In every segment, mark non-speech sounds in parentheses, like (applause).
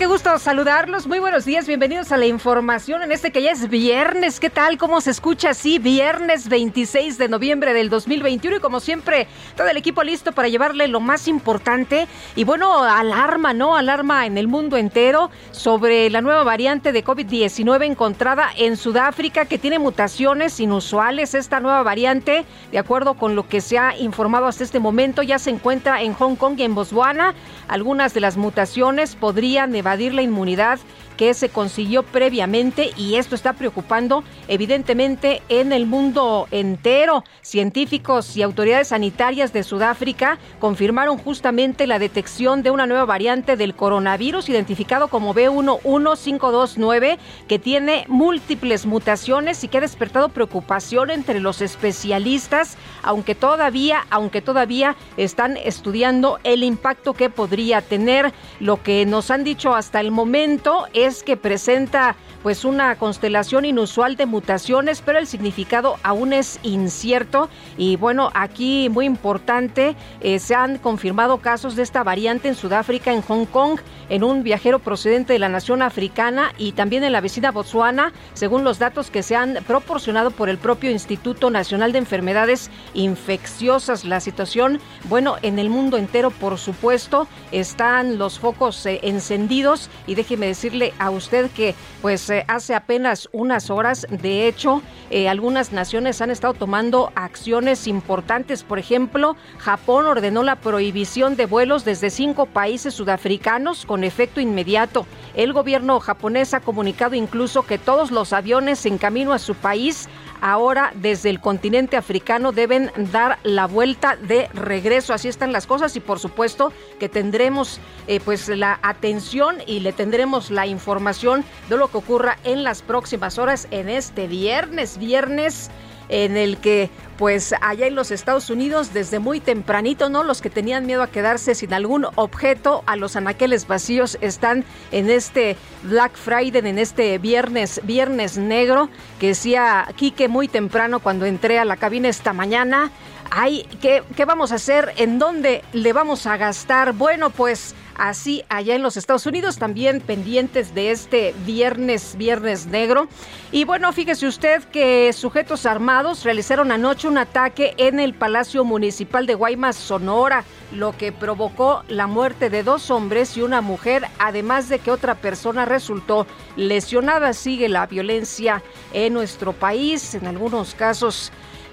¿Qué gusto saludarlos. Muy buenos días, bienvenidos a la información en este que ya es viernes. ¿Qué tal? ¿Cómo se escucha? Sí, viernes 26 de noviembre del 2021 y como siempre, todo el equipo listo para llevarle lo más importante y bueno, alarma, ¿no? Alarma en el mundo entero sobre la nueva variante de COVID-19 encontrada en Sudáfrica que tiene mutaciones inusuales. Esta nueva variante, de acuerdo con lo que se ha informado hasta este momento, ya se encuentra en Hong Kong y en Botswana. Algunas de las mutaciones podrían evadir la inmunidad que se consiguió previamente y esto está preocupando evidentemente en el mundo entero. Científicos y autoridades sanitarias de Sudáfrica confirmaron justamente la detección de una nueva variante del coronavirus identificado como B11529 que tiene múltiples mutaciones y que ha despertado preocupación entre los especialistas, aunque todavía, aunque todavía están estudiando el impacto que podría tener. Lo que nos han dicho hasta el momento es que presenta pues una constelación inusual de mutaciones, pero el significado aún es incierto. Y bueno, aquí muy importante, eh, se han confirmado casos de esta variante en Sudáfrica, en Hong Kong, en un viajero procedente de la nación africana y también en la vecina Botswana, según los datos que se han proporcionado por el propio Instituto Nacional de Enfermedades Infecciosas. La situación, bueno, en el mundo entero, por supuesto, están los focos eh, encendidos y déjeme decirle a usted que pues hace apenas unas horas, de hecho, eh, algunas naciones han estado tomando acciones importantes. Por ejemplo, Japón ordenó la prohibición de vuelos desde cinco países sudafricanos con efecto inmediato. El gobierno japonés ha comunicado incluso que todos los aviones en camino a su país ahora desde el continente africano deben dar la vuelta de regreso. Así están las cosas y por supuesto que tendremos eh, pues la atención y le tendremos la información de lo que ocurra en las próximas horas en este viernes, viernes en el que pues allá en los Estados Unidos desde muy tempranito, ¿no? Los que tenían miedo a quedarse sin algún objeto a los anaqueles vacíos están en este Black Friday, en este viernes, viernes negro, que decía Quique muy temprano cuando entré a la cabina esta mañana. Ay, ¿qué, ¿qué vamos a hacer? ¿En dónde le vamos a gastar? Bueno, pues así allá en los Estados Unidos, también pendientes de este viernes, viernes negro. Y bueno, fíjese usted que sujetos armados realizaron anoche un ataque en el Palacio Municipal de Guaymas, Sonora, lo que provocó la muerte de dos hombres y una mujer, además de que otra persona resultó lesionada. Sigue la violencia en nuestro país, en algunos casos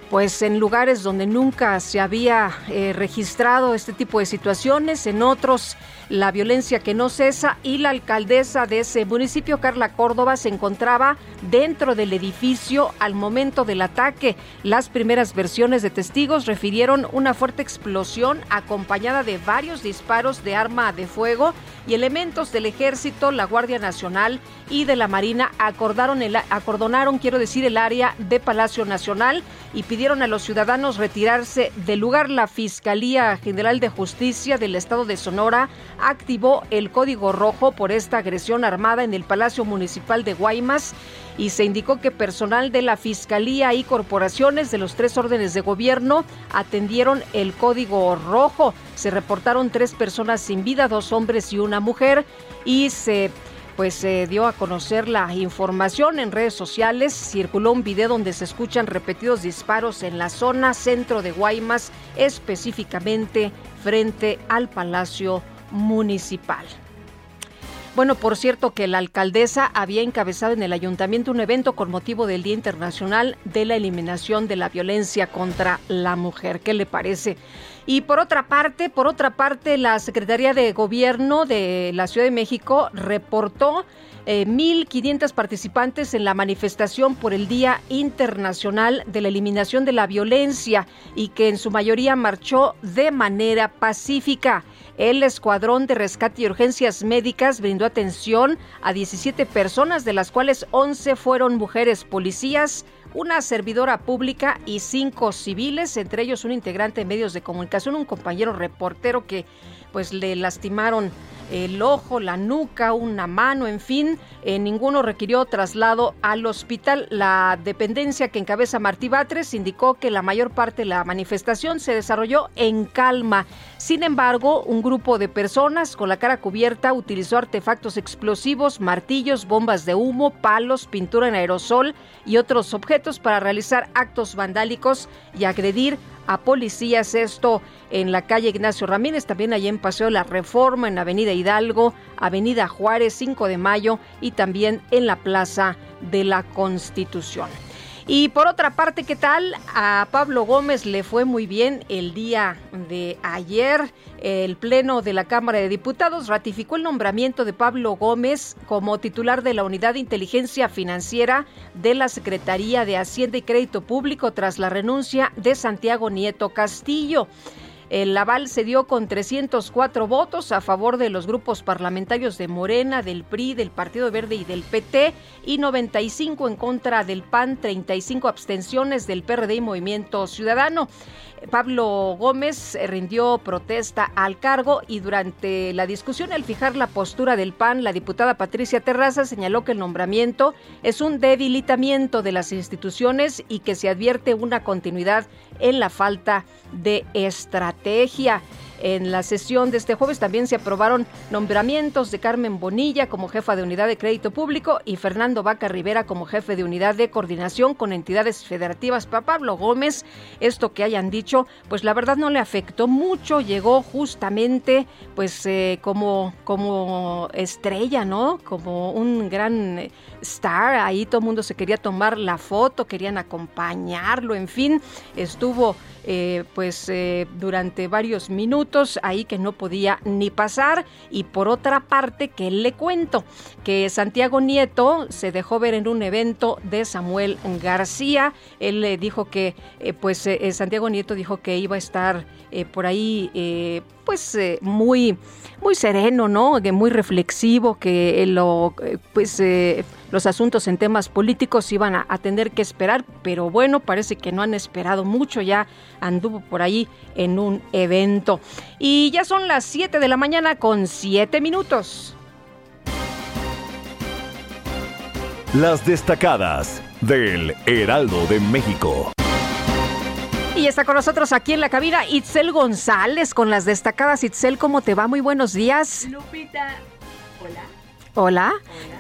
pues en lugares donde nunca se había eh, registrado este tipo de situaciones, en otros la violencia que no cesa y la alcaldesa de ese municipio, Carla Córdoba, se encontraba dentro del edificio al momento del ataque. Las primeras versiones de testigos refirieron una fuerte explosión acompañada de varios disparos de arma de fuego y elementos del ejército, la Guardia Nacional y de la Marina acordaron el, acordonaron, quiero decir, el área de Palacio Nacional y pidieron a los ciudadanos retirarse del lugar. La Fiscalía General de Justicia del Estado de Sonora activó el código rojo por esta agresión armada en el Palacio Municipal de Guaymas y se indicó que personal de la Fiscalía y corporaciones de los tres órdenes de gobierno atendieron el código rojo. Se reportaron tres personas sin vida, dos hombres y una mujer, y se pues se dio a conocer la información en redes sociales. Circuló un video donde se escuchan repetidos disparos en la zona centro de Guaymas, específicamente frente al Palacio Municipal. Bueno, por cierto que la alcaldesa había encabezado en el ayuntamiento un evento con motivo del Día Internacional de la Eliminación de la Violencia contra la Mujer. ¿Qué le parece? Y por otra parte, por otra parte, la Secretaría de Gobierno de la Ciudad de México reportó 1.500 eh, participantes en la manifestación por el Día Internacional de la Eliminación de la Violencia y que en su mayoría marchó de manera pacífica. El Escuadrón de Rescate y Urgencias Médicas brindó atención a 17 personas, de las cuales 11 fueron mujeres policías, una servidora pública y cinco civiles, entre ellos un integrante de medios de comunicación, un compañero reportero que pues le lastimaron el ojo, la nuca, una mano, en fin, eh, ninguno requirió traslado al hospital. La dependencia que encabeza Martí Batres indicó que la mayor parte de la manifestación se desarrolló en calma. Sin embargo, un grupo de personas con la cara cubierta utilizó artefactos explosivos, martillos, bombas de humo, palos, pintura en aerosol y otros objetos para realizar actos vandálicos y agredir a policías. Esto en la calle Ignacio Ramírez, también allí en Paseo La Reforma, en Avenida Hidalgo, Avenida Juárez, 5 de Mayo y también en la Plaza de la Constitución. Y por otra parte, ¿qué tal? A Pablo Gómez le fue muy bien el día de ayer. El Pleno de la Cámara de Diputados ratificó el nombramiento de Pablo Gómez como titular de la Unidad de Inteligencia Financiera de la Secretaría de Hacienda y Crédito Público tras la renuncia de Santiago Nieto Castillo. El aval se dio con 304 votos a favor de los grupos parlamentarios de Morena, del PRI, del Partido Verde y del PT y 95 en contra del PAN, 35 abstenciones del PRD y Movimiento Ciudadano. Pablo Gómez eh, rindió protesta al cargo y durante la discusión al fijar la postura del PAN, la diputada Patricia Terraza señaló que el nombramiento es un debilitamiento de las instituciones y que se advierte una continuidad en la falta de estrategia. En la sesión de este jueves también se aprobaron nombramientos de Carmen Bonilla como jefa de unidad de crédito público y Fernando Vaca Rivera como jefe de unidad de coordinación con entidades federativas. Para Pablo Gómez, esto que hayan dicho, pues la verdad no le afectó mucho, llegó justamente pues eh, como, como estrella, ¿no? Como un gran star, ahí todo el mundo se quería tomar la foto, querían acompañarlo, en fin, estuvo eh, pues eh, durante varios minutos ahí que no podía ni pasar y por otra parte que le cuento que Santiago Nieto se dejó ver en un evento de Samuel García él le dijo que eh, pues Santiago Nieto dijo que iba a estar por ahí pues muy muy sereno, ¿no? Que muy reflexivo, que lo pues los asuntos en temas políticos iban a, a, tener que esperar, pero bueno, parece que no han esperado mucho, ya anduvo por ahí en un evento. Y ya son las 7 de la mañana con 7 minutos. Las destacadas del Heraldo de México. Y está con nosotros aquí en la cabina Itzel González con las destacadas. Itzel, ¿cómo te va? Muy buenos días. Lupita, hola. Hola.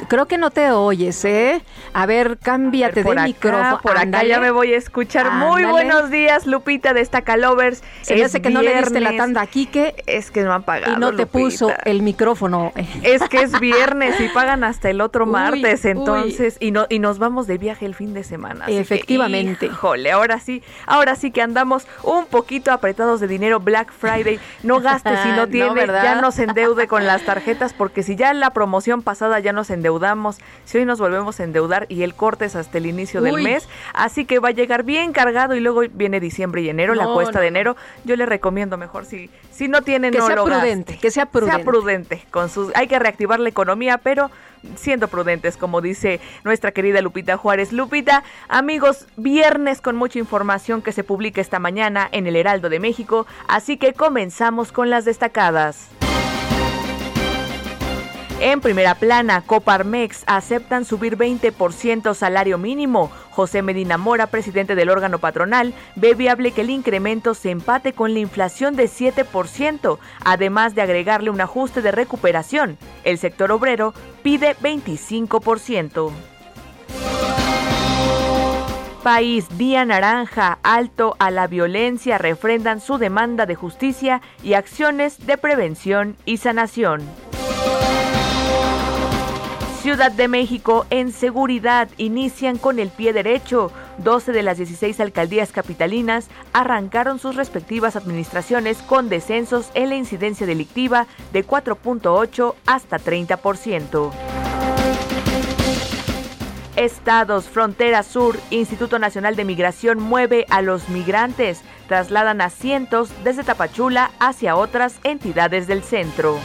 Creo que no te oyes, ¿eh? A ver, cámbiate de micrófono. Por acá ya me voy a escuchar. Muy buenos días, Lupita de Stacalovers. Se me hace que no le diste la tanda aquí que Es que no han pagado. Y no te puso el micrófono. Es que es viernes y pagan hasta el otro martes, entonces. Y, no, y nos vamos de viaje el fin de semana. Efectivamente. Jole, ahora sí, ahora sí que andamos un poquito apretados de dinero. Black Friday. No gastes si no (laughs) tienes. ya no se endeude con las tarjetas, porque si ya la promoción pasada ya nos endeudamos, si hoy nos volvemos a endeudar y el corte es hasta el inicio del mes, así que va a llegar bien cargado y luego viene diciembre y enero, la cuesta de enero, yo le recomiendo mejor si si no tiene que no sea prudente, que sea prudente. Sea prudente con sus hay que reactivar la economía, pero siendo prudentes, como dice nuestra querida Lupita Juárez. Lupita, amigos, viernes con mucha información que se publica esta mañana en el Heraldo de México, así que comenzamos con las destacadas. En primera plana, Coparmex aceptan subir 20% salario mínimo. José Medina Mora, presidente del órgano patronal, ve viable que el incremento se empate con la inflación de 7%, además de agregarle un ajuste de recuperación. El sector obrero pide 25%. País, Día Naranja, alto a la violencia, refrendan su demanda de justicia y acciones de prevención y sanación. Ciudad de México en seguridad inician con el pie derecho. 12 de las 16 alcaldías capitalinas arrancaron sus respectivas administraciones con descensos en la incidencia delictiva de 4.8 hasta 30%. Estados, Frontera Sur, Instituto Nacional de Migración mueve a los migrantes, trasladan a cientos desde Tapachula hacia otras entidades del centro.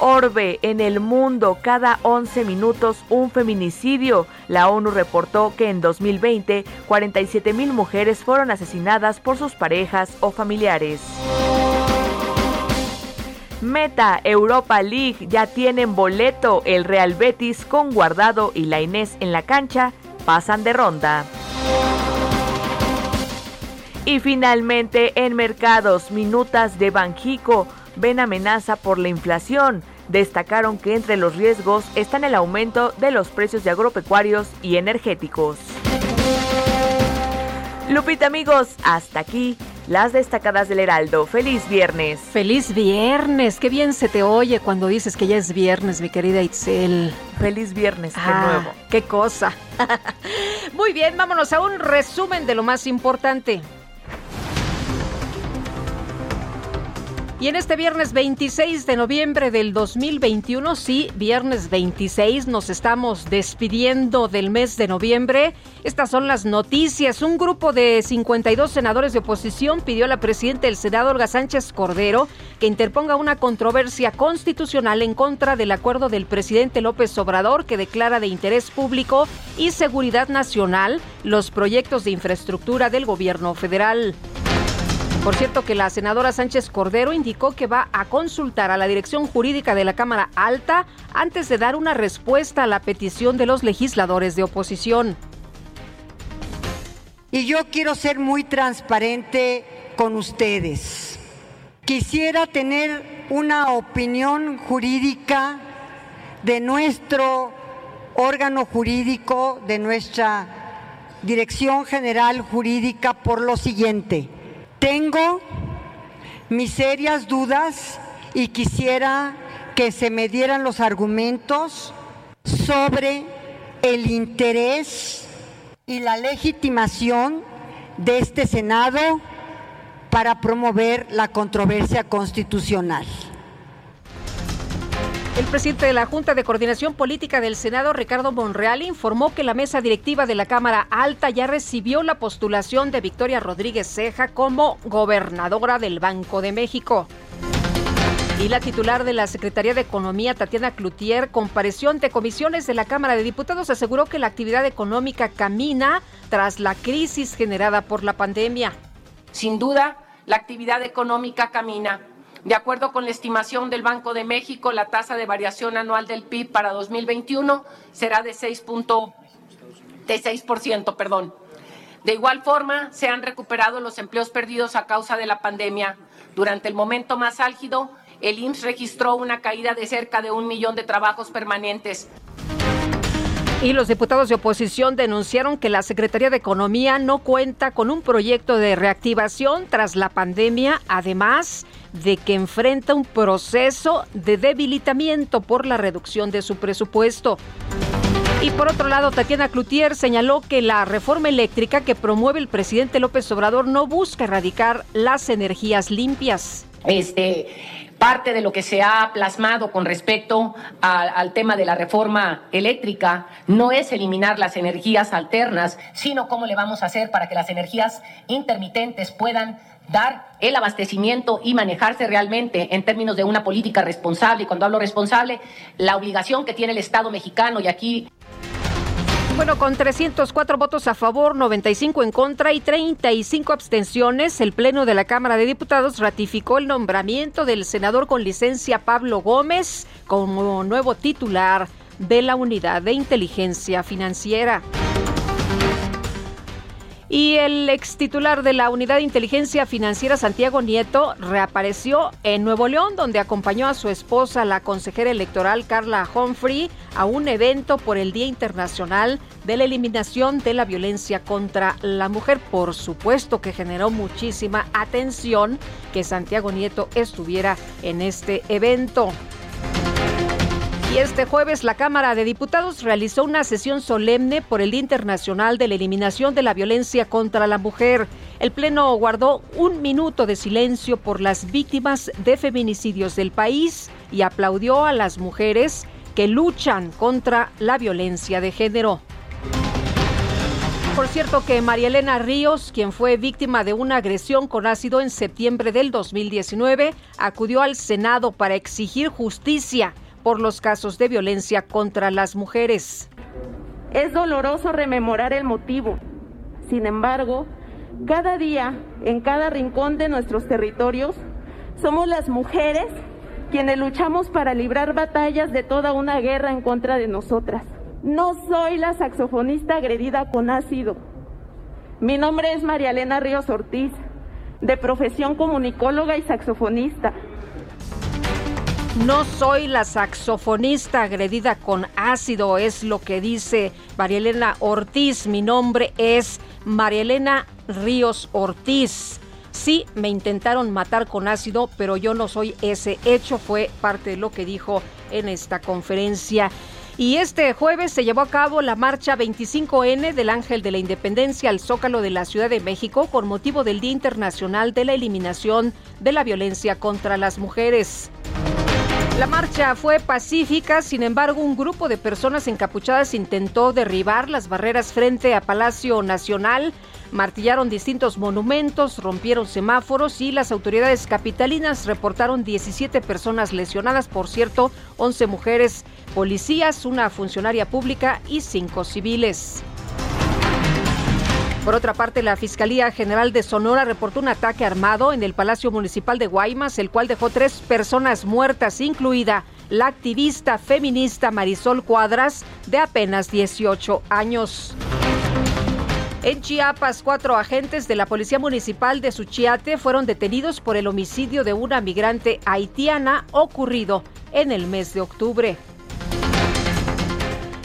Orbe, en el mundo, cada 11 minutos un feminicidio. La ONU reportó que en 2020 47 mil mujeres fueron asesinadas por sus parejas o familiares. Meta Europa League ya tienen boleto. El Real Betis con Guardado y la Inés en la cancha pasan de ronda. Y finalmente en mercados, minutas de Banjico ven amenaza por la inflación. Destacaron que entre los riesgos están el aumento de los precios de agropecuarios y energéticos. Lupita amigos, hasta aquí las destacadas del Heraldo. Feliz viernes. Feliz viernes. Qué bien se te oye cuando dices que ya es viernes, mi querida Itzel. Feliz viernes de ah, nuevo. Qué cosa. (laughs) Muy bien, vámonos a un resumen de lo más importante. Y en este viernes 26 de noviembre del 2021, sí, viernes 26, nos estamos despidiendo del mes de noviembre. Estas son las noticias. Un grupo de 52 senadores de oposición pidió a la presidenta del Senado, Olga Sánchez Cordero, que interponga una controversia constitucional en contra del acuerdo del presidente López Obrador que declara de interés público y seguridad nacional los proyectos de infraestructura del gobierno federal. Por cierto que la senadora Sánchez Cordero indicó que va a consultar a la dirección jurídica de la Cámara Alta antes de dar una respuesta a la petición de los legisladores de oposición. Y yo quiero ser muy transparente con ustedes. Quisiera tener una opinión jurídica de nuestro órgano jurídico, de nuestra Dirección General Jurídica, por lo siguiente. Tengo mis serias dudas y quisiera que se me dieran los argumentos sobre el interés y la legitimación de este Senado para promover la controversia constitucional. El presidente de la Junta de Coordinación Política del Senado, Ricardo Monreal, informó que la mesa directiva de la Cámara Alta ya recibió la postulación de Victoria Rodríguez Ceja como gobernadora del Banco de México. Y la titular de la Secretaría de Economía, Tatiana Cloutier, compareció ante comisiones de la Cámara de Diputados, aseguró que la actividad económica camina tras la crisis generada por la pandemia. Sin duda, la actividad económica camina de acuerdo con la estimación del Banco de México, la tasa de variación anual del PIB para 2021 será de 6%, de 6%, perdón. De igual forma, se han recuperado los empleos perdidos a causa de la pandemia. Durante el momento más álgido, el IMSS registró una caída de cerca de un millón de trabajos permanentes. Y los diputados de oposición denunciaron que la Secretaría de Economía no cuenta con un proyecto de reactivación tras la pandemia, además de que enfrenta un proceso de debilitamiento por la reducción de su presupuesto. Y por otro lado, Tatiana Cloutier señaló que la reforma eléctrica que promueve el presidente López Obrador no busca erradicar las energías limpias. Este, Parte de lo que se ha plasmado con respecto al tema de la reforma eléctrica no es eliminar las energías alternas, sino cómo le vamos a hacer para que las energías intermitentes puedan dar el abastecimiento y manejarse realmente en términos de una política responsable. Y cuando hablo responsable, la obligación que tiene el Estado mexicano, y aquí Bueno, con 304 votos a favor, 95 en contra y 35 abstenciones, el Pleno de la Cámara de Diputados ratificó el nombramiento del senador con licencia Pablo Gómez como nuevo titular de la Unidad de Inteligencia Financiera. Y el ex titular de la Unidad de Inteligencia Financiera, Santiago Nieto, reapareció en Nuevo León, donde acompañó a su esposa, la consejera electoral Carla Humphrey, a un evento por el Día Internacional de la Eliminación de la Violencia contra la Mujer. Por supuesto que generó muchísima atención que Santiago Nieto estuviera en este evento. Y este jueves la Cámara de Diputados realizó una sesión solemne por el Día Internacional de la Eliminación de la Violencia contra la Mujer. El Pleno guardó un minuto de silencio por las víctimas de feminicidios del país y aplaudió a las mujeres que luchan contra la violencia de género. Por cierto que María Elena Ríos, quien fue víctima de una agresión con ácido en septiembre del 2019, acudió al Senado para exigir justicia por los casos de violencia contra las mujeres. Es doloroso rememorar el motivo. Sin embargo, cada día, en cada rincón de nuestros territorios, somos las mujeres quienes luchamos para librar batallas de toda una guerra en contra de nosotras. No soy la saxofonista agredida con ácido. Mi nombre es María Elena Ríos Ortiz, de profesión comunicóloga y saxofonista. No soy la saxofonista agredida con ácido, es lo que dice Marielena Ortiz. Mi nombre es Marielena Ríos Ortiz. Sí, me intentaron matar con ácido, pero yo no soy ese hecho, fue parte de lo que dijo en esta conferencia. Y este jueves se llevó a cabo la marcha 25N del Ángel de la Independencia al Zócalo de la Ciudad de México con motivo del Día Internacional de la Eliminación de la Violencia contra las Mujeres. La marcha fue pacífica, sin embargo, un grupo de personas encapuchadas intentó derribar las barreras frente a Palacio Nacional, martillaron distintos monumentos, rompieron semáforos y las autoridades capitalinas reportaron 17 personas lesionadas, por cierto, 11 mujeres policías, una funcionaria pública y 5 civiles. Por otra parte, la Fiscalía General de Sonora reportó un ataque armado en el Palacio Municipal de Guaymas, el cual dejó tres personas muertas, incluida la activista feminista Marisol Cuadras, de apenas 18 años. En Chiapas, cuatro agentes de la Policía Municipal de Suchiate fueron detenidos por el homicidio de una migrante haitiana ocurrido en el mes de octubre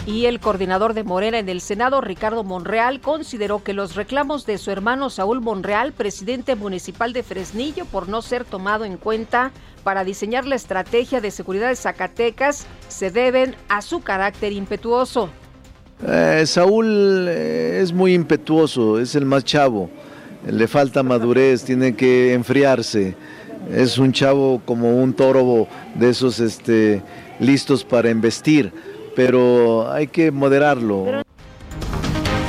y el coordinador de Morena en el Senado, Ricardo Monreal, consideró que los reclamos de su hermano Saúl Monreal, presidente municipal de Fresnillo, por no ser tomado en cuenta para diseñar la estrategia de seguridad de Zacatecas, se deben a su carácter impetuoso. Eh, Saúl eh, es muy impetuoso, es el más chavo, le falta madurez, tiene que enfriarse. Es un chavo como un toro de esos este, listos para embestir pero hay que moderarlo.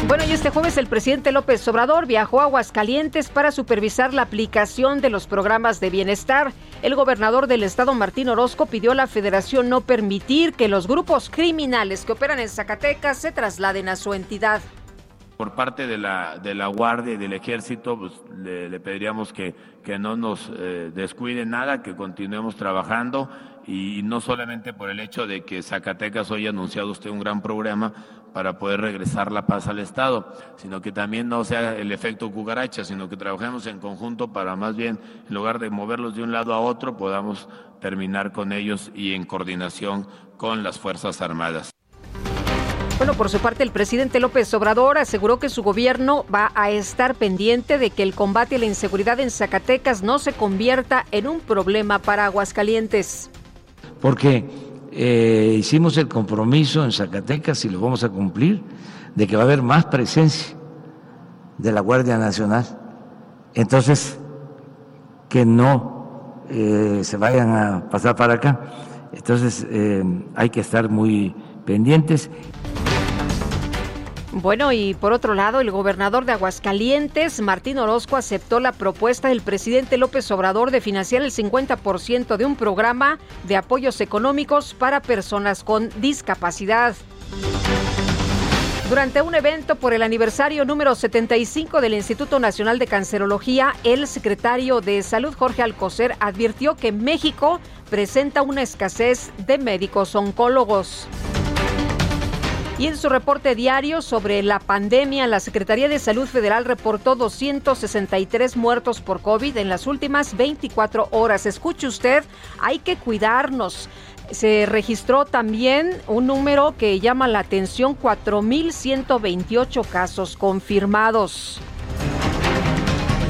Bueno, y este jueves el presidente López Obrador viajó a Aguascalientes para supervisar la aplicación de los programas de bienestar. El gobernador del estado, Martín Orozco, pidió a la federación no permitir que los grupos criminales que operan en Zacatecas se trasladen a su entidad. Por parte de la, de la Guardia y del Ejército, pues, le, pediríamos que, que no nos eh, descuide nada, que continuemos trabajando y no solamente por el hecho de que Zacatecas hoy ha anunciado usted un gran programa para poder regresar la paz al Estado, sino que también no sea el efecto cucaracha, sino que trabajemos en conjunto para más bien, en lugar de moverlos de un lado a otro, podamos terminar con ellos y en coordinación con las Fuerzas Armadas. Bueno, por su parte, el presidente López Obrador aseguró que su gobierno va a estar pendiente de que el combate a la inseguridad en Zacatecas no se convierta en un problema para Aguascalientes porque eh, hicimos el compromiso en Zacatecas y lo vamos a cumplir de que va a haber más presencia de la Guardia Nacional. Entonces, que no eh, se vayan a pasar para acá. Entonces, eh, hay que estar muy pendientes. Bueno, y por otro lado, el gobernador de Aguascalientes, Martín Orozco, aceptó la propuesta del presidente López Obrador de financiar el 50% de un programa de apoyos económicos para personas con discapacidad. Durante un evento por el aniversario número 75 del Instituto Nacional de Cancerología, el secretario de Salud Jorge Alcocer advirtió que México presenta una escasez de médicos oncólogos. Y en su reporte diario sobre la pandemia, la Secretaría de Salud Federal reportó 263 muertos por COVID en las últimas 24 horas. Escuche usted, hay que cuidarnos. Se registró también un número que llama la atención, 4.128 casos confirmados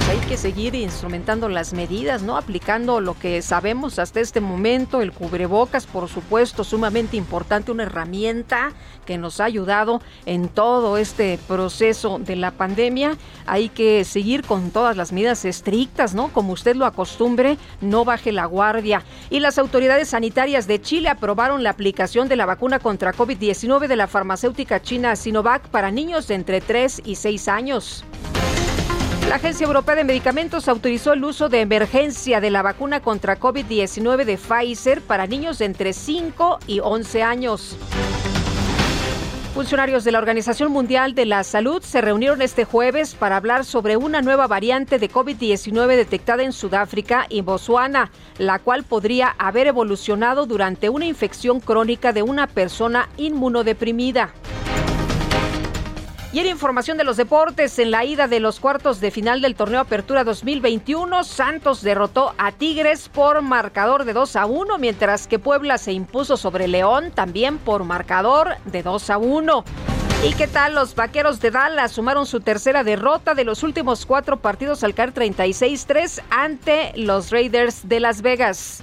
hay que seguir instrumentando las medidas, ¿no? Aplicando lo que sabemos hasta este momento, el cubrebocas, por supuesto, sumamente importante, una herramienta que nos ha ayudado en todo este proceso de la pandemia. Hay que seguir con todas las medidas estrictas, ¿no? Como usted lo acostumbre, no baje la guardia. Y las autoridades sanitarias de Chile aprobaron la aplicación de la vacuna contra COVID-19 de la farmacéutica china Sinovac para niños de entre 3 y 6 años. La Agencia Europea de Medicamentos autorizó el uso de emergencia de la vacuna contra COVID-19 de Pfizer para niños de entre 5 y 11 años. Funcionarios de la Organización Mundial de la Salud se reunieron este jueves para hablar sobre una nueva variante de COVID-19 detectada en Sudáfrica y Botswana, la cual podría haber evolucionado durante una infección crónica de una persona inmunodeprimida. Y en información de los deportes, en la ida de los cuartos de final del torneo Apertura 2021, Santos derrotó a Tigres por marcador de 2 a 1, mientras que Puebla se impuso sobre León también por marcador de 2 a 1. ¿Y qué tal? Los vaqueros de Dallas sumaron su tercera derrota de los últimos cuatro partidos al caer 36-3 ante los Raiders de Las Vegas.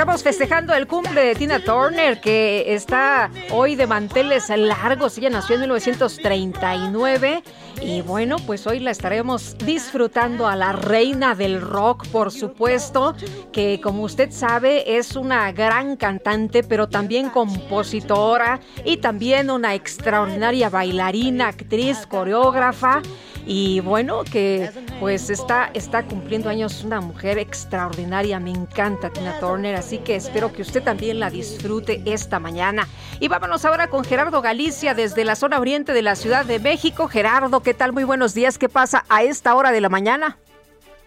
Estamos festejando el cumple de Tina Turner, que está hoy de manteles largos. Ella nació en 1939 y bueno, pues hoy la estaremos disfrutando a la reina del rock, por supuesto, que como usted sabe es una gran cantante, pero también compositora y también una extraordinaria bailarina, actriz, coreógrafa y bueno, que pues está, está cumpliendo años una mujer extraordinaria, me encanta Tina Turner, así que espero que usted también la disfrute esta mañana. Y vámonos ahora con Gerardo Galicia desde la zona oriente de la Ciudad de México. Gerardo, ¿qué tal? Muy buenos días, ¿qué pasa a esta hora de la mañana?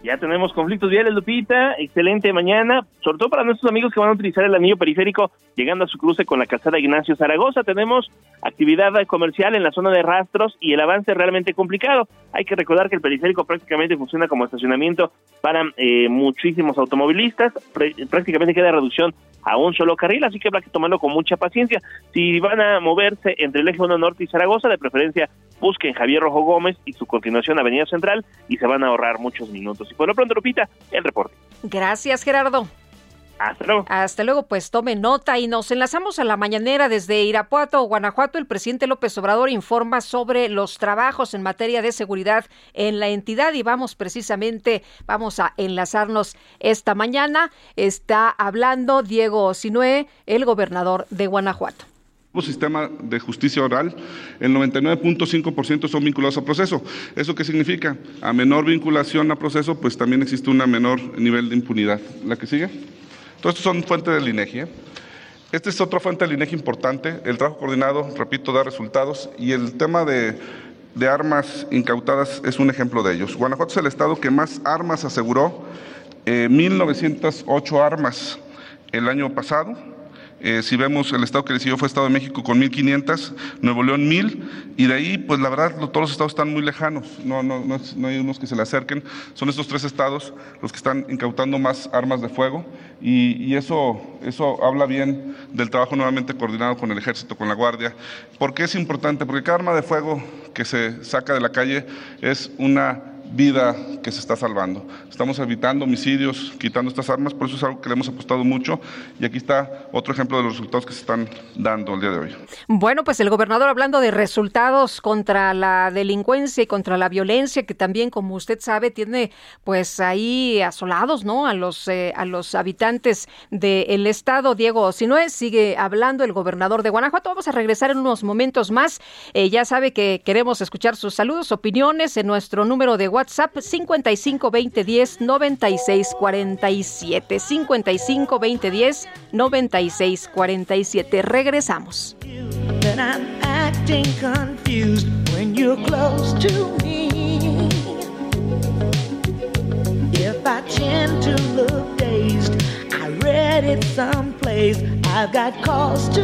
Ya tenemos conflictos viales, Lupita. Excelente mañana, sobre todo para nuestros amigos que van a utilizar el anillo periférico llegando a su cruce con la calzada Ignacio Zaragoza. Tenemos actividad comercial en la zona de rastros y el avance realmente complicado. Hay que recordar que el periférico prácticamente funciona como estacionamiento para eh, muchísimos automovilistas. prácticamente queda reducción a un solo carril, así que habrá que tomarlo con mucha paciencia. Si van a moverse entre el eje 1 norte y Zaragoza, de preferencia busquen Javier Rojo Gómez y su continuación Avenida Central y se van a ahorrar muchos minutos. Y por lo pronto, Lupita, el reporte. Gracias, Gerardo. Hasta luego. Hasta luego, pues tome nota y nos enlazamos a la mañanera desde Irapuato, Guanajuato. El presidente López Obrador informa sobre los trabajos en materia de seguridad en la entidad y vamos precisamente, vamos a enlazarnos esta mañana. Está hablando Diego Sinué, el gobernador de Guanajuato sistema de justicia oral, el 99.5% son vinculados a proceso. ¿Eso qué significa? A menor vinculación a proceso, pues también existe un menor nivel de impunidad. ¿La que sigue? Todo esto son fuentes del INEGI. ¿eh? Esta es otra fuente del INEGI importante. El trabajo coordinado, repito, da resultados y el tema de, armas incautadas es un ejemplo de ellos. Guanajuato es el estado que más armas aseguró, 1.908 eh, armas el año pasado Eh, si vemos el estado que decidió fue Estado de México con 1.500, Nuevo León 1.000, y de ahí, pues la verdad, todos los estados están muy lejanos, no, hay unos que se le acerquen, son estos tres estados los que están incautando más armas de fuego, y, y eso, eso habla bien del trabajo nuevamente coordinado con el ejército, con la guardia. ¿Por qué es importante? Porque cada arma de fuego que se saca de la calle es una vida que se está salvando. Estamos evitando homicidios, quitando estas armas, por eso es algo que le hemos apostado mucho y aquí está otro ejemplo de los resultados que se están dando el día de hoy. Bueno, pues el gobernador hablando de resultados contra la delincuencia y contra la violencia, que también, como usted sabe, tiene pues ahí asolados, ¿no? A los, eh, a los habitantes del estado. Diego Sinoé sigue hablando el gobernador de Guanajuato. Vamos a regresar en unos momentos más. Eh, ya sabe que queremos escuchar sus saludos, opiniones en nuestro número de WhatsApp 55 20 10 96 47. 55 20 10 96 47. Regresamos. If I tend to look dazed, I read it someplace. I've got cause to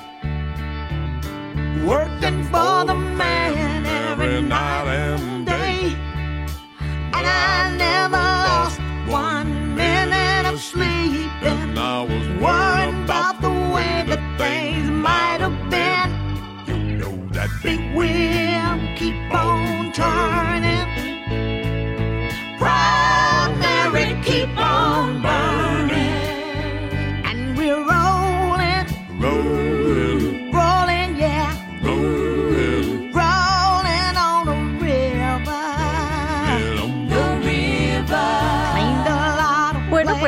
working for the man every night and day. And I never lost one minute of sleep. And I was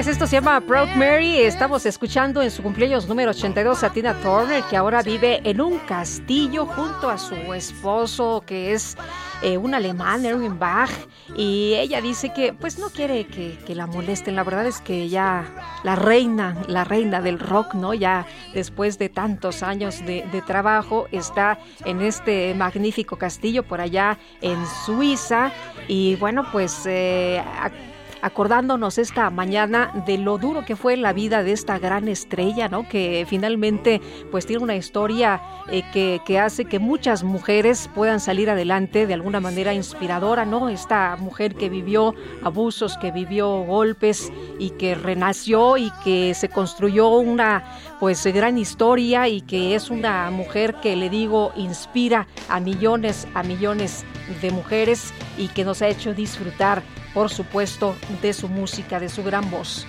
pues esto se llama Proud Mary. Estamos escuchando en su cumpleaños número 82 a Tina Turner, que ahora vive en un castillo junto a su esposo, que es eh, un alemán, Erwin Bach. Y ella dice que pues no quiere que, que la molesten. La verdad es que ya la reina, la reina del rock, ¿no? Ya después de tantos años de, de trabajo, está en este magnífico castillo por allá en Suiza. Y bueno, pues... Eh, acordándonos esta mañana de lo duro que fue la vida de esta gran estrella, ¿no? Que finalmente pues tiene una historia eh, que, que, hace que muchas mujeres puedan salir adelante de alguna manera inspiradora, ¿no? Esta mujer que vivió abusos, que vivió golpes y que renació y que se construyó una pues gran historia y que es una mujer que le digo inspira a millones, a millones de mujeres y que nos ha hecho disfrutar por supuesto, de su música, de su gran voz.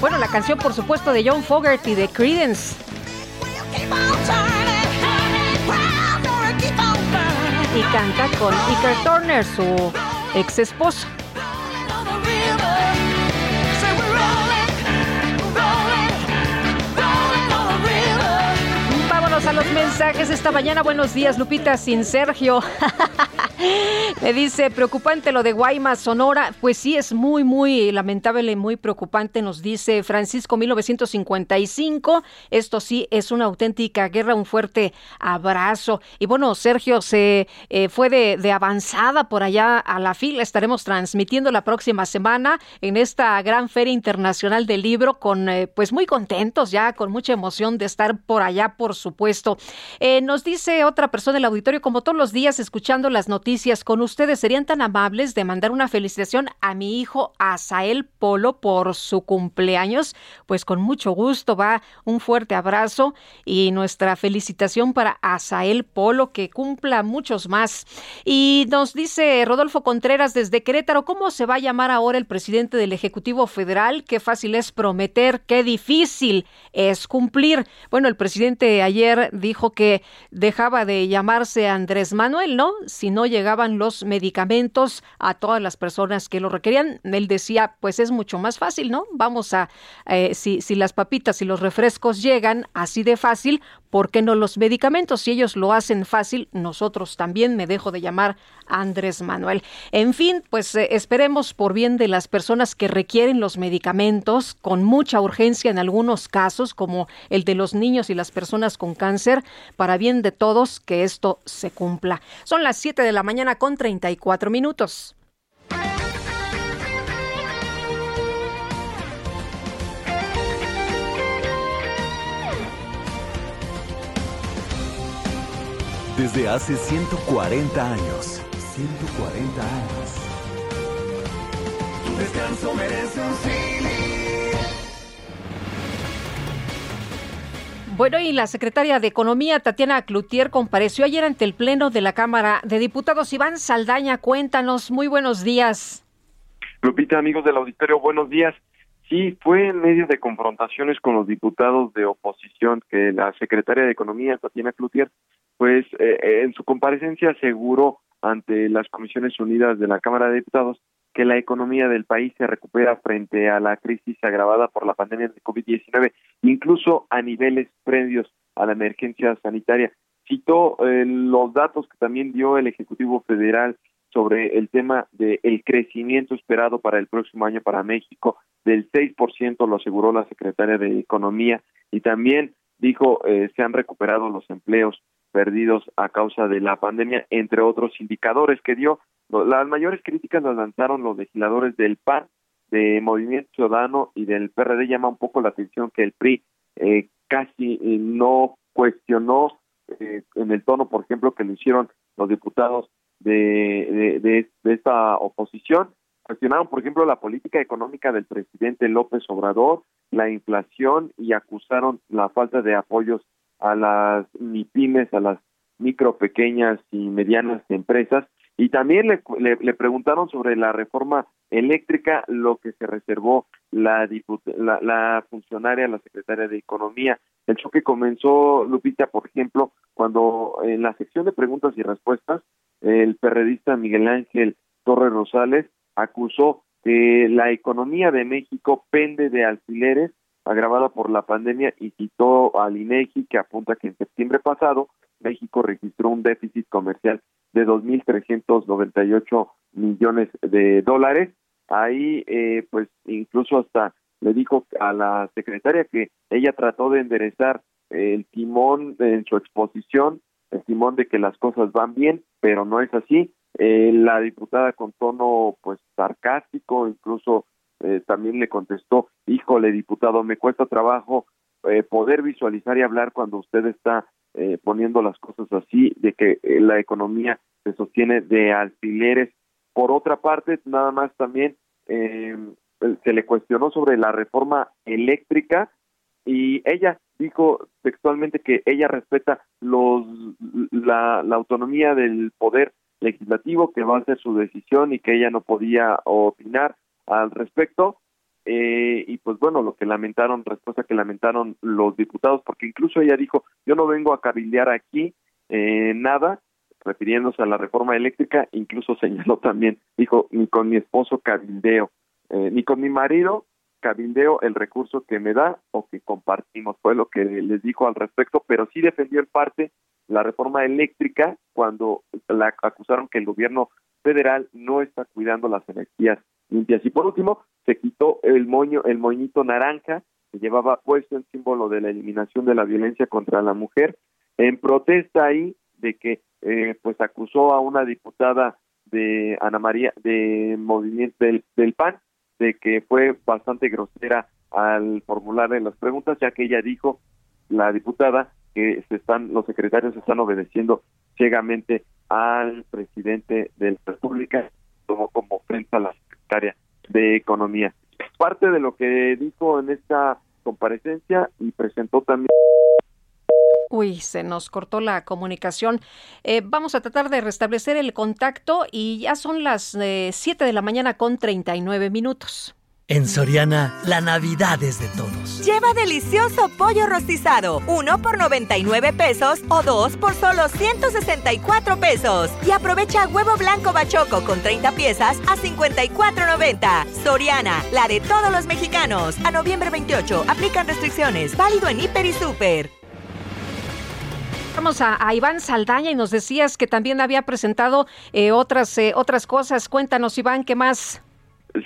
Bueno, la canción, por supuesto, de John Fogerty de Creedence. Y canta con Iker Turner, su ex esposo. A los mensajes esta mañana. Buenos días, Lupita, sin Sergio. (laughs) Me dice, preocupante lo de Guaymas, Sonora. Pues sí, es muy, muy lamentable y muy preocupante, nos dice Francisco 1955. Esto sí es una auténtica guerra, un fuerte abrazo. Y bueno, Sergio se eh, fue de, avanzada por allá a la fila. Estaremos transmitiendo la próxima semana en esta gran feria internacional del libro con, eh, pues muy contentos ya, con mucha emoción de estar por allá, por supuesto. Eh, nos dice otra persona del auditorio, como todos los días, escuchando las noticias con ustedes, ¿serían tan amables de mandar una felicitación a mi hijo Asael Polo por su cumpleaños? Pues con mucho gusto va un fuerte abrazo y nuestra felicitación para Asael Polo, que cumpla muchos más. Y nos dice Rodolfo Contreras desde Querétaro, ¿cómo se va a llamar ahora el presidente del Ejecutivo Federal? Qué fácil es prometer, qué difícil es cumplir. Bueno, el presidente ayer dijo que dejaba de llamarse Andrés Manuel, ¿no? Si no llegaban los medicamentos a todas las personas que lo requerían, él decía, pues es mucho más fácil, ¿no? Vamos a, eh, si, si las papitas y los refrescos llegan así de fácil, ¿por qué no los medicamentos? Si ellos lo hacen fácil, nosotros también me dejo de llamar Andrés Manuel. En fin, pues eh, esperemos por bien de las personas que requieren los medicamentos con mucha urgencia en algunos casos, como el de los niños y las personas con cáncer, para bien de todos que esto se cumpla. Son las 7 de la mañana con 34 minutos. Desde hace 140 años. 140 años. Tu descanso merece un Bueno, y la secretaria de Economía, Tatiana Cloutier, compareció ayer ante el Pleno de la Cámara de Diputados. Iván Saldaña, cuéntanos. Muy buenos días. Lupita, amigos del auditorio, buenos días. Sí, fue en medio de confrontaciones con los diputados de oposición que la secretaria de Economía, Tatiana Cloutier, pues eh, en su comparecencia aseguró ante las Comisiones Unidas de la Cámara de Diputados que la economía del país se recupera frente a la crisis agravada por la pandemia de COVID-19, incluso a niveles previos a la emergencia sanitaria. Citó eh, los datos que también dio el Ejecutivo Federal sobre el tema del crecimiento esperado para el próximo año para México del 6%, lo aseguró la secretaria de Economía, y también dijo eh, se han recuperado los empleos perdidos a causa de la pandemia, entre otros indicadores que dio. Las mayores críticas las lanzaron los legisladores del PAN, de Movimiento Ciudadano y del PRD. Llama un poco la atención que el PRI eh, casi eh, no cuestionó eh, en el tono, por ejemplo, que lo hicieron los diputados de, de, de esta oposición. Cuestionaron, por ejemplo, la política económica del presidente López Obrador, la inflación y acusaron la falta de apoyos a las MIPIMES, a las micro, pequeñas y medianas empresas. Y también le, le, preguntaron sobre la reforma eléctrica, lo que se reservó la, la, la funcionaria, la secretaria de Economía. El choque comenzó, Lupita, por ejemplo, cuando en la sección de preguntas y respuestas, el perredista Miguel Ángel Torres Rosales acusó que la economía de México pende de alfileres agravada por la pandemia y citó al INEGI que apunta que en septiembre pasado México registró un déficit comercial de 2.398 millones de dólares. Ahí, eh, pues, incluso hasta le dijo a la secretaria que ella trató de enderezar el timón en su exposición, el timón de que las cosas van bien, pero no es así. Eh, la diputada con tono, pues, sarcástico, incluso eh, también le contestó, híjole, diputado, me cuesta trabajo eh, poder visualizar y hablar cuando usted está eh, poniendo las cosas así, de que la economía se sostiene de alfileres. Por otra parte, nada más también se le cuestionó sobre la reforma eléctrica y ella dijo textualmente que ella respeta los la, la autonomía del poder legislativo, que va a ser su decisión y que ella no podía opinar al respecto. Eh, y pues bueno, lo que lamentaron, respuesta que lamentaron los diputados, porque incluso ella dijo, yo no vengo a cabildear aquí eh, nada, refiriéndose a la reforma eléctrica, incluso (laughs) señaló también, dijo, ni con mi esposo cabildeo, eh, ni con mi marido cabildeo el recurso que me da o que compartimos, fue lo que les dijo al respecto, pero sí defendió en parte la reforma eléctrica cuando la acusaron que el gobierno federal no está cuidando las energías limpias. Y por último, se quitó el moño, el moñito naranja que llevaba puesto en símbolo de la eliminación de la violencia contra la mujer, en protesta ahí de que eh, pues acusó a una diputada de Ana María de movimiento del, del PAN de que fue bastante grosera al formularle las preguntas ya que ella dijo la diputada que se están los secretarios están obedeciendo ciegamente al presidente de la República como como frente a la secretaria de Economía. Parte de lo que dijo en esta comparecencia y presentó también Uy, se nos cortó la comunicación. Eh, vamos a tratar de restablecer el contacto y ya son las eh, 7 de la mañana con 39 minutos. En Soriana, la Navidad es de todos. Lleva delicioso pollo rostizado, uno por 99 pesos o dos por solo 164 pesos. Y aprovecha huevo blanco bachoco con 30 piezas a 54.90. Soriana, la de todos los mexicanos. A noviembre 28, aplican restricciones. Válido en Hiper y Super. Vamos a, a, Iván Saldaña y nos decías que también había presentado eh, otras, eh, otras cosas. Cuéntanos, Iván, ¿qué más?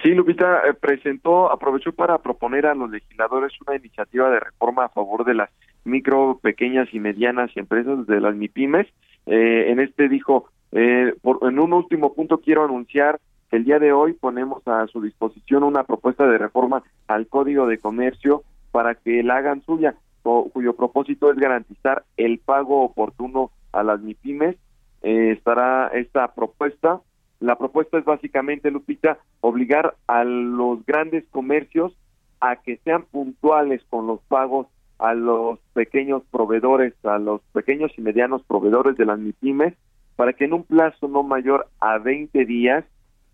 Sí, Lupita eh, presentó, aprovechó para proponer a los legisladores una iniciativa de reforma a favor de las micro, pequeñas y medianas empresas, de las MIPIMES. Eh, en este dijo, eh, por, en un último punto quiero anunciar que el día de hoy ponemos a su disposición una propuesta de reforma al Código de Comercio para que la hagan suya, cuyo propósito es garantizar el pago oportuno a las MIPIMES. Eh, estará esta propuesta la propuesta es básicamente, Lupita, obligar a los grandes comercios a que sean puntuales con los pagos a los pequeños proveedores, a los pequeños y medianos proveedores de las MIPIMES, para que en un plazo no mayor a 20 días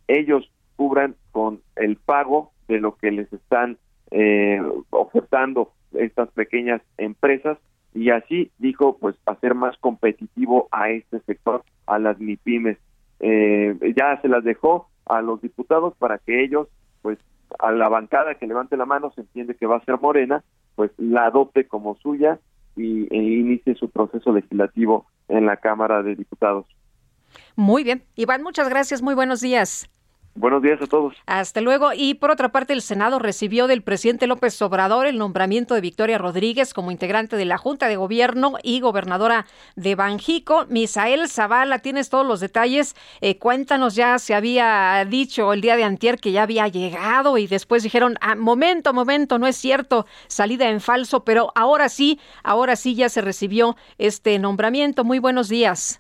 ellos cubran con el pago de lo que les están eh, ofertando estas pequeñas empresas. Y así dijo pues hacer más competitivo a este sector, a las MIPIMES eh, ya se las dejó a los diputados para que ellos, pues a la bancada que levante la mano, se entiende que va a ser Morena, pues la adopte como suya y e inicie su proceso legislativo en la Cámara de Diputados. Muy bien. Iván, muchas gracias. Muy buenos días. Buenos días a todos. Hasta luego. Y por otra parte, el Senado recibió del presidente López Obrador el nombramiento de Victoria Rodríguez como integrante de la Junta de Gobierno y gobernadora de Banjico. Misael Zavala, tienes todos los detalles. Eh, cuéntanos, ya se había dicho el día de antier que ya había llegado y después dijeron, ah, momento, momento, no es cierto, salida en falso, pero ahora sí, ahora sí ya se recibió este nombramiento. Muy buenos días.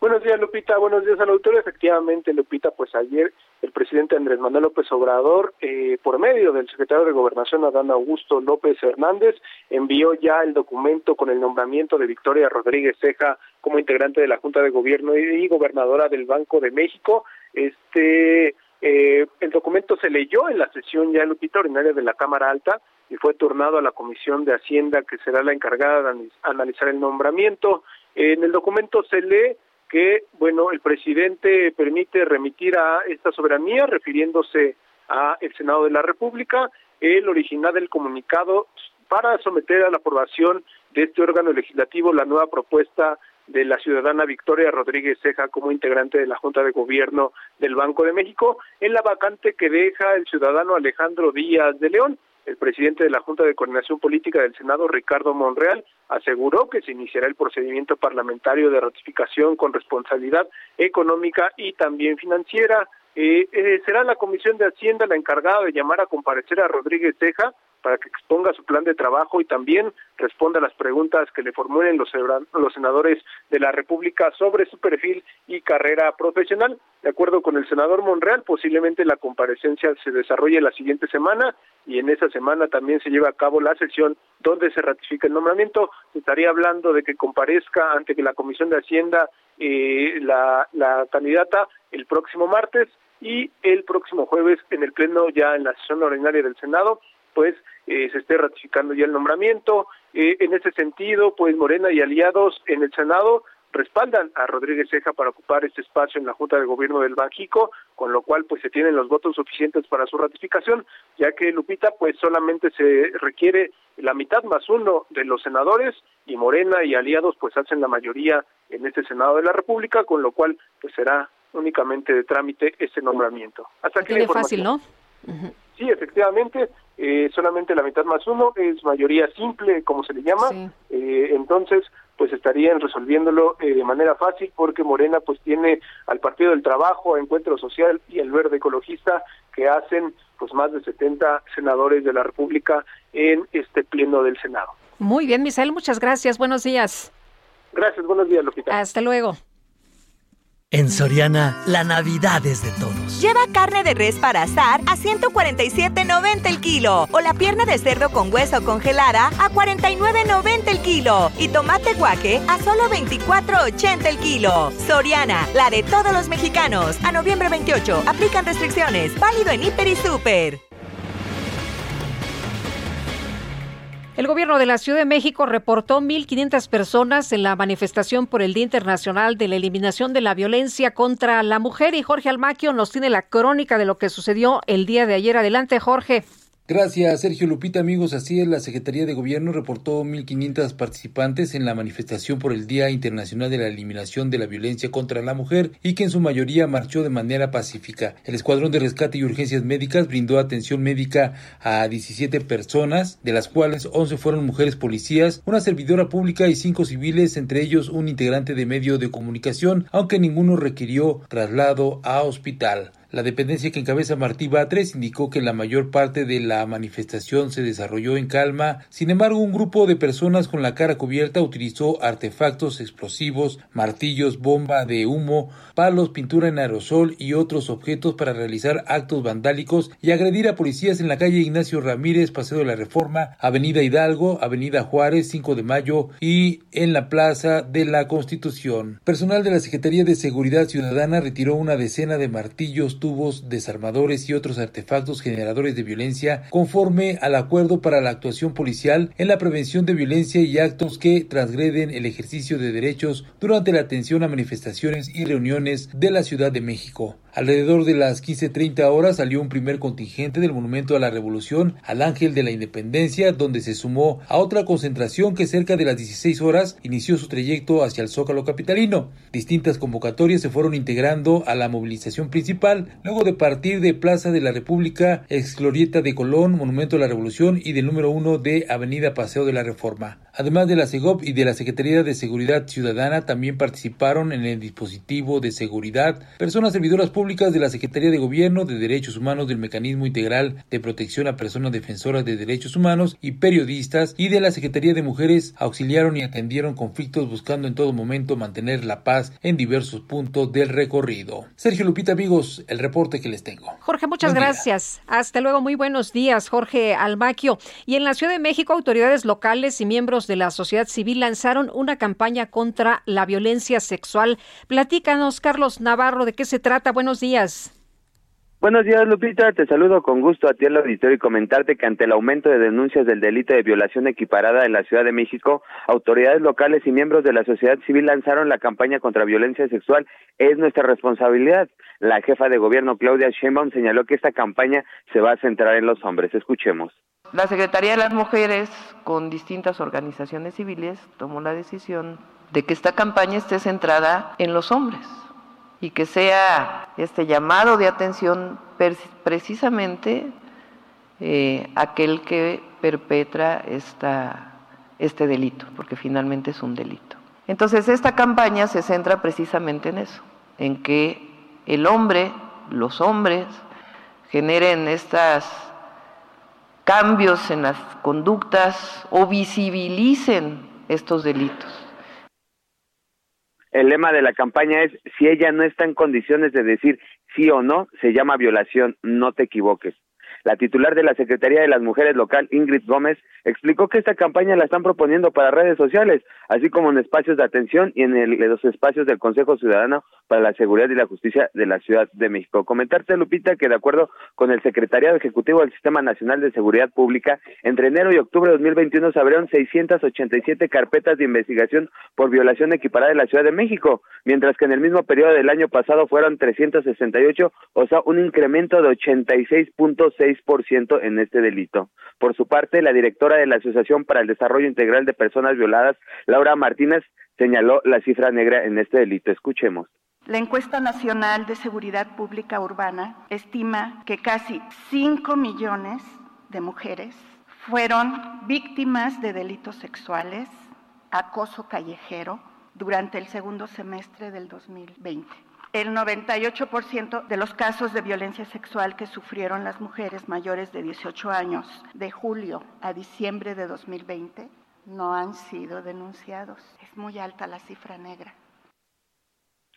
Buenos días, Lupita. Buenos días al autor. Efectivamente, Lupita, pues ayer el presidente Andrés Manuel López Obrador, eh, por medio del secretario de Gobernación, Adán Augusto López Hernández, envió ya el documento con el nombramiento de Victoria Rodríguez Ceja como integrante de la Junta de Gobierno y gobernadora del Banco de México. Este eh, el documento se leyó en la sesión ya Lupita ordinaria de la Cámara Alta y fue turnado a la Comisión de Hacienda, que será la encargada de analizar el nombramiento. En el documento se lee que, bueno, el presidente permite remitir a esta soberanía, refiriéndose a el Senado de la República, el original del comunicado para someter a la aprobación de este órgano legislativo la nueva propuesta de la ciudadana Victoria Rodríguez Ceja como integrante de la Junta de Gobierno del Banco de México en la vacante que deja el ciudadano Alejandro Díaz de León. El presidente de la Junta de Coordinación Política del Senado, Ricardo Monreal, aseguró que se iniciará el procedimiento parlamentario de ratificación con responsabilidad económica y también financiera. Eh, eh, será la Comisión de Hacienda la encargada de llamar a comparecer a Rodríguez Ceja para que exponga su plan de trabajo y también responda a las preguntas que le formulen los, senadores de la República sobre su perfil y carrera profesional. De acuerdo con el senador Monreal, posiblemente la comparecencia se desarrolle la siguiente semana y en esa semana también se lleva a cabo la sesión donde se ratifica el nombramiento. Se estaría hablando de que comparezca ante la Comisión de Hacienda eh, la candidata el próximo martes y el próximo jueves en el Pleno ya en la sesión ordinaria del Senado pues eh, se esté ratificando ya el nombramiento. Eh, en ese sentido, pues Morena y aliados en el Senado respaldan a Rodríguez Ceja para ocupar este espacio en la Junta de Gobierno del Banjico, con lo cual pues se tienen los votos suficientes para su ratificación, ya que Lupita pues solamente se requiere la mitad más uno de los senadores y Morena y aliados pues hacen la mayoría en este Senado de la República, con lo cual pues será únicamente de trámite este nombramiento. Hasta aquí fácil, ¿no? Sí, efectivamente, eh, solamente la mitad más uno es mayoría simple, como se le llama, eh, entonces pues estarían resolviéndolo eh, de manera fácil porque Morena pues tiene al Partido del Trabajo, a Encuentro Social y el Verde Ecologista que hacen pues más de 70 senadores de la República en este pleno del Senado. Muy bien, Misael, muchas gracias. Buenos días. Gracias, buenos días, Lupita. Hasta luego. En Soriana, la Navidad es de todos. Lleva carne de res para asar a 147.90 el kilo o la pierna de cerdo con hueso congelada a 49.90 el kilo y tomate guaje a solo 24.80 el kilo. Soriana, la de todos los mexicanos. A noviembre 28, aplican restricciones. Válido en Hiper y Super. El gobierno de la Ciudad de México reportó 1.500 personas en la manifestación por el Día Internacional de la Eliminación de la Violencia contra la Mujer y Jorge Almaquio nos tiene la crónica de lo que sucedió el día de ayer. Adelante, Jorge. Gracias, Sergio Lupita. Amigos, así es, la Secretaría de Gobierno reportó 1.500 participantes en la manifestación por el Día Internacional de la Eliminación de la Violencia contra la Mujer y que en su mayoría marchó de manera pacífica. El Escuadrón de Rescate y Urgencias Médicas brindó atención médica a 17 personas, de las cuales 11 fueron mujeres policías, una servidora pública y cinco civiles, entre ellos un integrante de medio de comunicación, aunque ninguno requirió traslado a hospital. La dependencia que encabeza Martí Batres indicó que la mayor parte de la manifestación se desarrolló en calma. Sin embargo, un grupo de personas con la cara cubierta utilizó artefactos explosivos, martillos, bomba de humo, palos, pintura en aerosol y otros objetos para realizar actos vandálicos y agredir a policías en la calle Ignacio Ramírez, Paseo de la Reforma, Avenida Hidalgo, Avenida Juárez, 5 de Mayo y en la Plaza de la Constitución. Personal de la Secretaría de Seguridad Ciudadana retiró una decena de martillos, tubos, desarmadores y otros artefactos generadores de violencia conforme al acuerdo para la actuación policial en la prevención de violencia y actos que transgreden el ejercicio de derechos durante la atención a manifestaciones y reuniones de la Ciudad de México. Alrededor de las 15.30 horas salió un primer contingente del Monumento a la Revolución al Ángel de la Independencia, donde se sumó a otra concentración que cerca de las 16 horas inició su trayecto hacia el Zócalo Capitalino. Distintas convocatorias se fueron integrando a la movilización principal, luego de partir de Plaza de la República, ex Glorieta de Colón, Monumento a la Revolución y del número 1 de Avenida Paseo de la Reforma. Además de la CEGOP y de la Secretaría de Seguridad Ciudadana, también participaron en el dispositivo de seguridad personas servidoras públicas de la Secretaría de Gobierno de Derechos Humanos del Mecanismo Integral de Protección a Personas Defensoras de Derechos Humanos y periodistas y de la Secretaría de Mujeres auxiliaron y atendieron conflictos buscando en todo momento mantener la paz en diversos puntos del recorrido. Sergio Lupita, amigos, el reporte que les tengo. Jorge, muchas gracias. Hasta luego, muy buenos días, Jorge Almaquio. Y en la Ciudad de México, autoridades locales y miembros de la sociedad civil lanzaron una campaña contra la violencia sexual. Platícanos, Carlos Navarro, de qué se trata. Buenos días. Buenos días, Lupita. Te saludo con gusto a ti el auditorio y comentarte que ante el aumento de denuncias del delito de violación equiparada en la Ciudad de México, autoridades locales y miembros de la sociedad civil lanzaron la campaña contra violencia sexual Es nuestra responsabilidad. La jefa de gobierno, Claudia Sheinbaum, señaló que esta campaña se va a centrar en los hombres. Escuchemos. La Secretaría de las Mujeres, con distintas organizaciones civiles, tomó la decisión de que esta campaña esté centrada en los hombres y que sea este llamado de atención precisamente eh, aquel que perpetra esta, este delito, porque finalmente es un delito. Entonces esta campaña se centra precisamente en eso, en que el hombre, los hombres, generen estos cambios en las conductas o visibilicen estos delitos. El lema de la campaña es, si ella no está en condiciones de decir sí o no, se llama violación, no te equivoques. La titular de la Secretaría de las Mujeres local, Ingrid Gómez, explicó que esta campaña la están proponiendo para redes sociales, así como en espacios de atención y en los espacios del Consejo Ciudadano para la Seguridad y la Justicia de la Ciudad de México. Comentarte, Lupita, que de acuerdo con el Secretariado Ejecutivo del Sistema Nacional de Seguridad Pública, entre enero y octubre de 2021 se abrieron 687 carpetas de investigación por violación equiparada en la Ciudad de México, mientras que en el mismo periodo del año pasado fueron 368, o sea, un incremento de 86.6% en este delito. Por su parte, la directora de la Asociación para el Desarrollo Integral de Personas Violadas, Laura Martínez, señaló la cifra negra en este delito. Escuchemos. La encuesta nacional de seguridad pública urbana estima que casi 5 millones de mujeres fueron víctimas de delitos sexuales, acoso callejero, durante el segundo semestre del 2020. El 98% de los casos de violencia sexual que sufrieron las mujeres mayores de 18 años de julio a diciembre de 2020 no han sido denunciados. Es muy alta la cifra negra.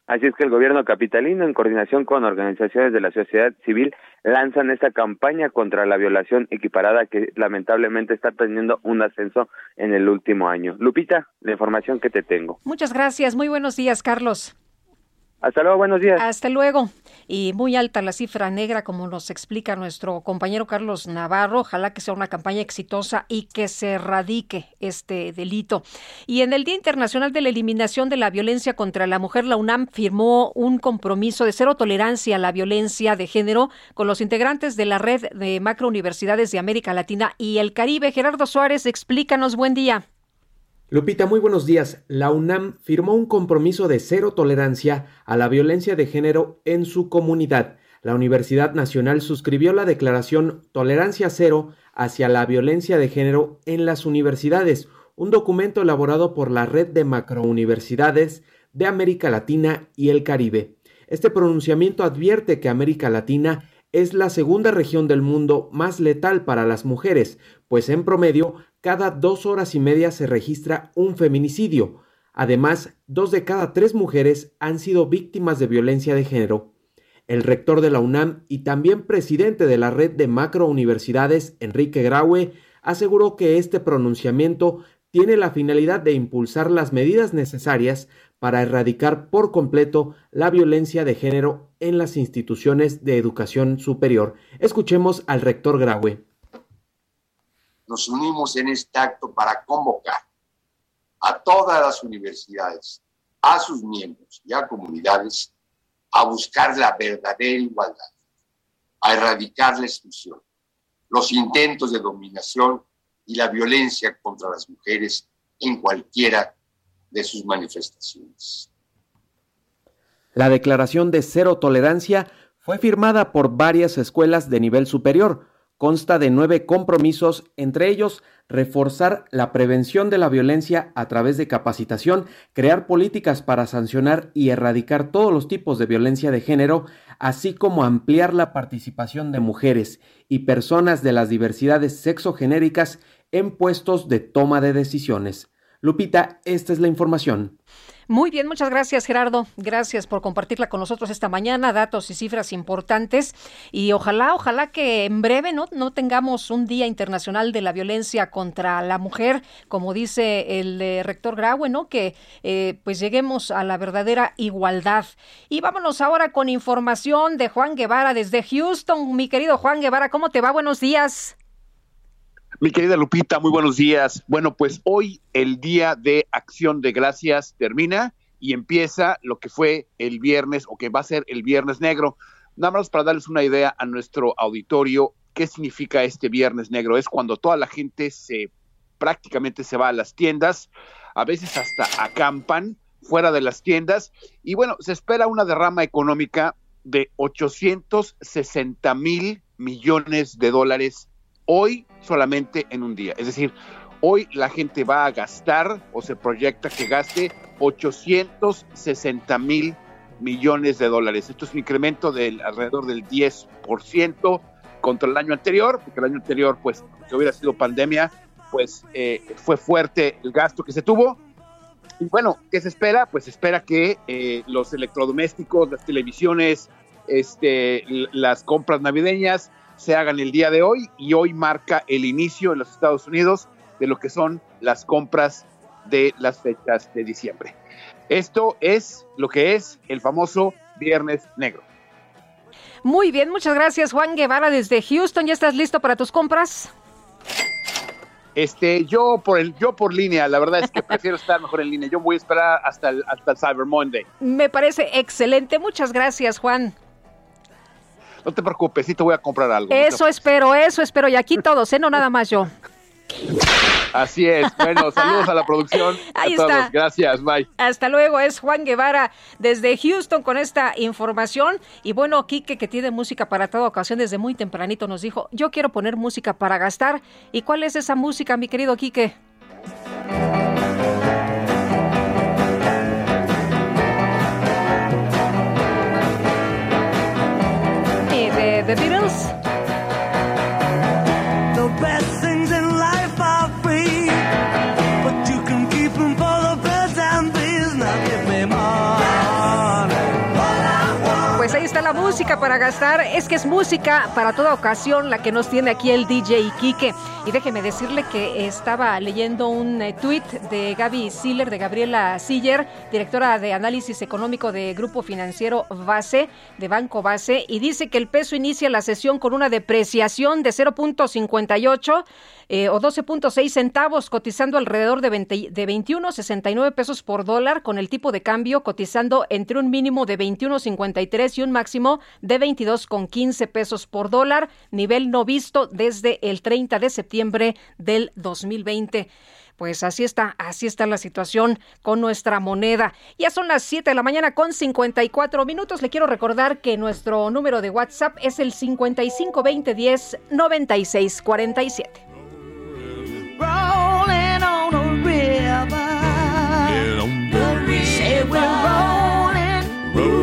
Así es que el gobierno capitalino, en coordinación con organizaciones de la sociedad civil, lanzan esta campaña contra la violación equiparada que lamentablemente está teniendo un ascenso en el último año. Lupita, la información que te tengo. Muchas gracias. Muy buenos días, Carlos. Hasta luego, buenos días. Hasta luego. Y muy alta la cifra negra, como nos explica nuestro compañero Carlos Navarro. Ojalá que sea una campaña exitosa y que se erradique este delito. Y en el Día Internacional de la Eliminación de la Violencia contra la Mujer, la UNAM firmó un compromiso de cero tolerancia a la violencia de género con los integrantes de la red de macrouniversidades de América Latina y el Caribe. Gerardo Suárez, explícanos. Buen día. Lupita, muy buenos días. La UNAM firmó un compromiso de cero tolerancia a la violencia de género en su comunidad. La Universidad Nacional suscribió la declaración Tolerancia Cero hacia la violencia de género en las universidades, un documento elaborado por la red de macrouniversidades de América Latina y el Caribe. Este pronunciamiento advierte que América Latina es la segunda región del mundo más letal para las mujeres, pues en promedio cada dos horas y media se registra un feminicidio. Además, dos de cada tres mujeres han sido víctimas de violencia de género. El rector de la UNAM y también presidente de la red de macrouniversidades, Enrique Graue, aseguró que este pronunciamiento tiene la finalidad de impulsar las medidas necesarias para erradicar por completo la violencia de género en las instituciones de educación superior. Escuchemos al rector Graue nos unimos en este acto para convocar a todas las universidades, a sus miembros y a comunidades a buscar la verdadera igualdad, a erradicar la exclusión, los intentos de dominación y la violencia contra las mujeres en cualquiera de sus manifestaciones. La declaración de cero tolerancia fue firmada por varias escuelas de nivel superior, consta de nueve compromisos, entre ellos reforzar la prevención de la violencia a través de capacitación, crear políticas para sancionar y erradicar todos los tipos de violencia de género, así como ampliar la participación de mujeres y personas de las diversidades sexogenéricas en puestos de toma de decisiones. Lupita, esta es la información. Muy bien, muchas gracias Gerardo. Gracias por compartirla con nosotros esta mañana, datos y cifras importantes. Y ojalá, ojalá que en breve no, no tengamos un Día Internacional de la Violencia contra la Mujer, como dice el eh, rector Graue, ¿no? Que eh, pues lleguemos a la verdadera igualdad. Y vámonos ahora con información de Juan Guevara desde Houston. Mi querido Juan Guevara, ¿cómo te va? Buenos días. Mi querida Lupita, muy buenos días. Bueno, pues hoy el Día de Acción de Gracias termina y empieza lo que fue el viernes o que va a ser el viernes negro. Nada más para darles una idea a nuestro auditorio, ¿qué significa este viernes negro? Es cuando toda la gente se prácticamente se va a las tiendas, a veces hasta acampan fuera de las tiendas y bueno, se espera una derrama económica de 860 mil millones de dólares hoy solamente en un día. Es decir, hoy la gente va a gastar o se proyecta que gaste 860 mil millones de dólares. Esto es un incremento del alrededor del 10% contra el año anterior, porque el año anterior, pues, que hubiera sido pandemia, pues eh, fue fuerte el gasto que se tuvo. Y bueno, ¿qué se espera? Pues espera que eh, los electrodomésticos, las televisiones, este, las compras navideñas, se hagan el día de hoy y hoy marca el inicio en los Estados Unidos de lo que son las compras de las fechas de diciembre. Esto es lo que es el famoso Viernes Negro. Muy bien, muchas gracias Juan Guevara desde Houston. ¿Ya estás listo para tus compras? Este, yo por el, yo por línea, la verdad es que prefiero (laughs) estar mejor en línea. Yo voy a esperar hasta el, hasta el Cyber Monday. Me parece excelente. Muchas gracias, Juan. No te preocupes, sí te voy a comprar algo. no Eso espero, eso espero. Y aquí todos, ¿eh? No nada más yo. Así es. Bueno, saludos a la producción. (laughs) Ahí a todos. está. Gracias, bye. Hasta luego, es Juan Guevara desde Houston con esta información. Y bueno, Quique, que tiene música para toda ocasión, desde muy tempranito nos dijo, yo quiero poner música para gastar. ¿Y cuál es esa música, mi querido Quique? The Beatles. The best para gastar. Es que es música para toda ocasión la que nos tiene aquí el DJ Quique. Y déjeme decirle que estaba leyendo un eh, tweet de Gaby Siller, de Gabriela Siller, directora de análisis económico de Grupo Financiero Base, de Banco Base, y dice que el peso inicia la sesión con una depreciación de 0.58 eh, o 12.6 centavos, cotizando alrededor de, 20 de 21.69 pesos por dólar, con el tipo de cambio cotizando entre un mínimo de 21.53 y un máximo de 22.15 pesos por dólar, nivel no visto desde el 30 de septiembre del 2020. Pues así está, así está la situación con nuestra moneda. Ya son las 7 de la mañana con 54 minutos. Le quiero recordar que nuestro número de WhatsApp es el 552010 9647. Rolling on a river. Say we're rolling, rolling,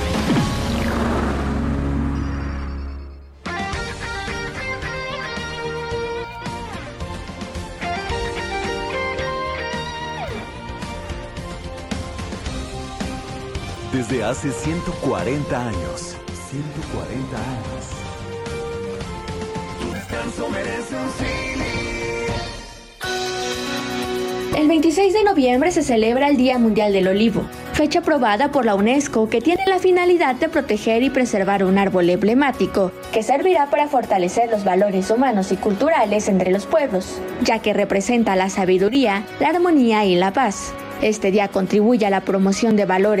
Desde hace 140 años. 140 años. Tu descanso merece un El 26 de noviembre se celebra el Día Mundial del Olivo, fecha aprobada por la UNESCO que tiene la finalidad de proteger y preservar un árbol emblemático que servirá para fortalecer los valores humanos y culturales entre los pueblos, ya que representa la sabiduría, la armonía y la paz. Este día contribuye a la promoción de valores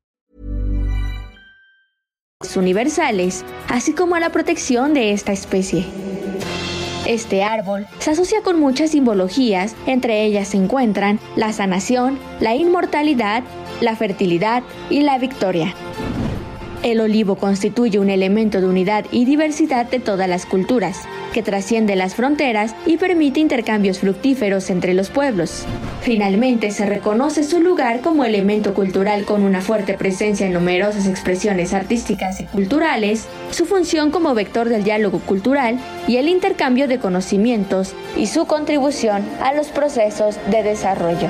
Universales, así como a la protección de esta especie. Este árbol se asocia con muchas simbologías, entre ellas se encuentran la sanación, la inmortalidad, la fertilidad y la victoria. El olivo constituye un elemento de unidad y diversidad de todas las culturas, que trasciende las fronteras y permite intercambios fructíferos entre los pueblos. Finalmente, se reconoce su lugar como elemento cultural con una fuerte presencia en numerosas expresiones artísticas y culturales, su función como vector del diálogo cultural y el intercambio de conocimientos y su contribución a los procesos de desarrollo.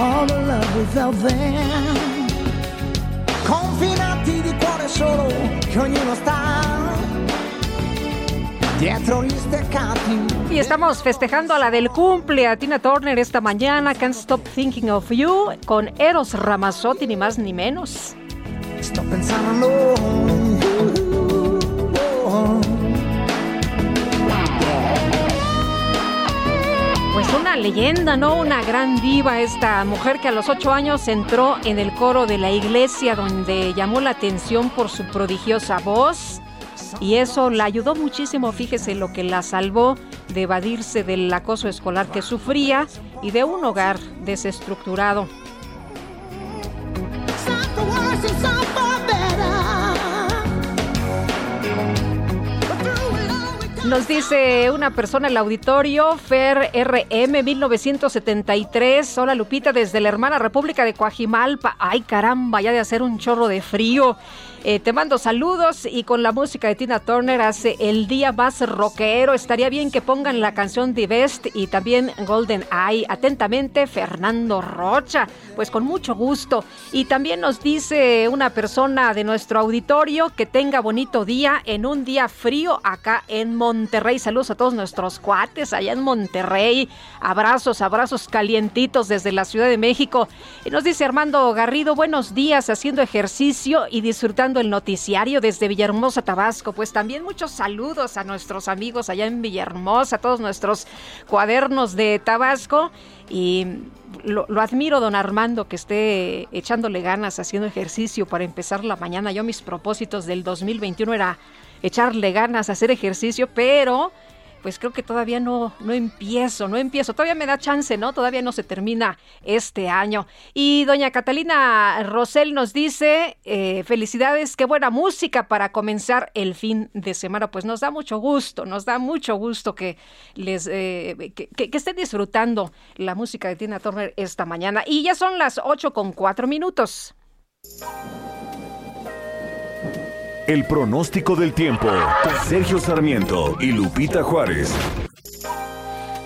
All love felt then. Confinati di cuore solo, che ognuno sta. Y estamos festejando a la del cumple, a Tina Turner esta mañana, Can't Stop Thinking of You, con Eros Ramazzotti, ni más ni menos. Sto pensando Pues una leyenda, ¿no? Una gran diva esta mujer que a los ocho años entró en el coro de la iglesia donde llamó la atención por su prodigiosa voz y eso la ayudó muchísimo, fíjese lo que la salvó de evadirse del acoso escolar que sufría y de un hogar desestructurado. Nos dice una persona en el auditorio, Fer RM 1973. Hola Lupita, desde la hermana República de Coajimalpa. Ay caramba, ya de hacer un chorro de frío. Eh, te mando saludos y con la música de Tina Turner hace el día más rockero. Estaría bien que pongan la canción The Best y también Golden Eye. Atentamente, Fernando Rocha. Pues con mucho gusto. Y también nos dice una persona de nuestro auditorio que tenga bonito día en un día frío acá en Monterrey. Saludos a todos nuestros cuates allá en Monterrey. Abrazos, abrazos calientitos desde la Ciudad de México. Y nos dice Armando Garrido, buenos días haciendo ejercicio y disfrutando el noticiario desde Villahermosa, Tabasco. Pues también muchos saludos a nuestros amigos allá en Villahermosa, a todos nuestros cuadernos de Tabasco. Y lo, lo admiro, don Armando, que esté echándole ganas, haciendo ejercicio para empezar la mañana. Yo mis propósitos del 2021 era echarle ganas, hacer ejercicio, pero pues creo que todavía no, no empiezo, no empiezo. Todavía me da chance, ¿no? Todavía no se termina este año. Y doña Catalina Rosel nos dice, eh, felicidades, qué buena música para comenzar el fin de semana. Pues nos da mucho gusto, nos da mucho gusto que les eh, que, que- que estén disfrutando la música de Tina Turner esta mañana. Y ya son las 8 con 4 minutos. El pronóstico del tiempo. Sergio Sarmiento y Lupita Juárez.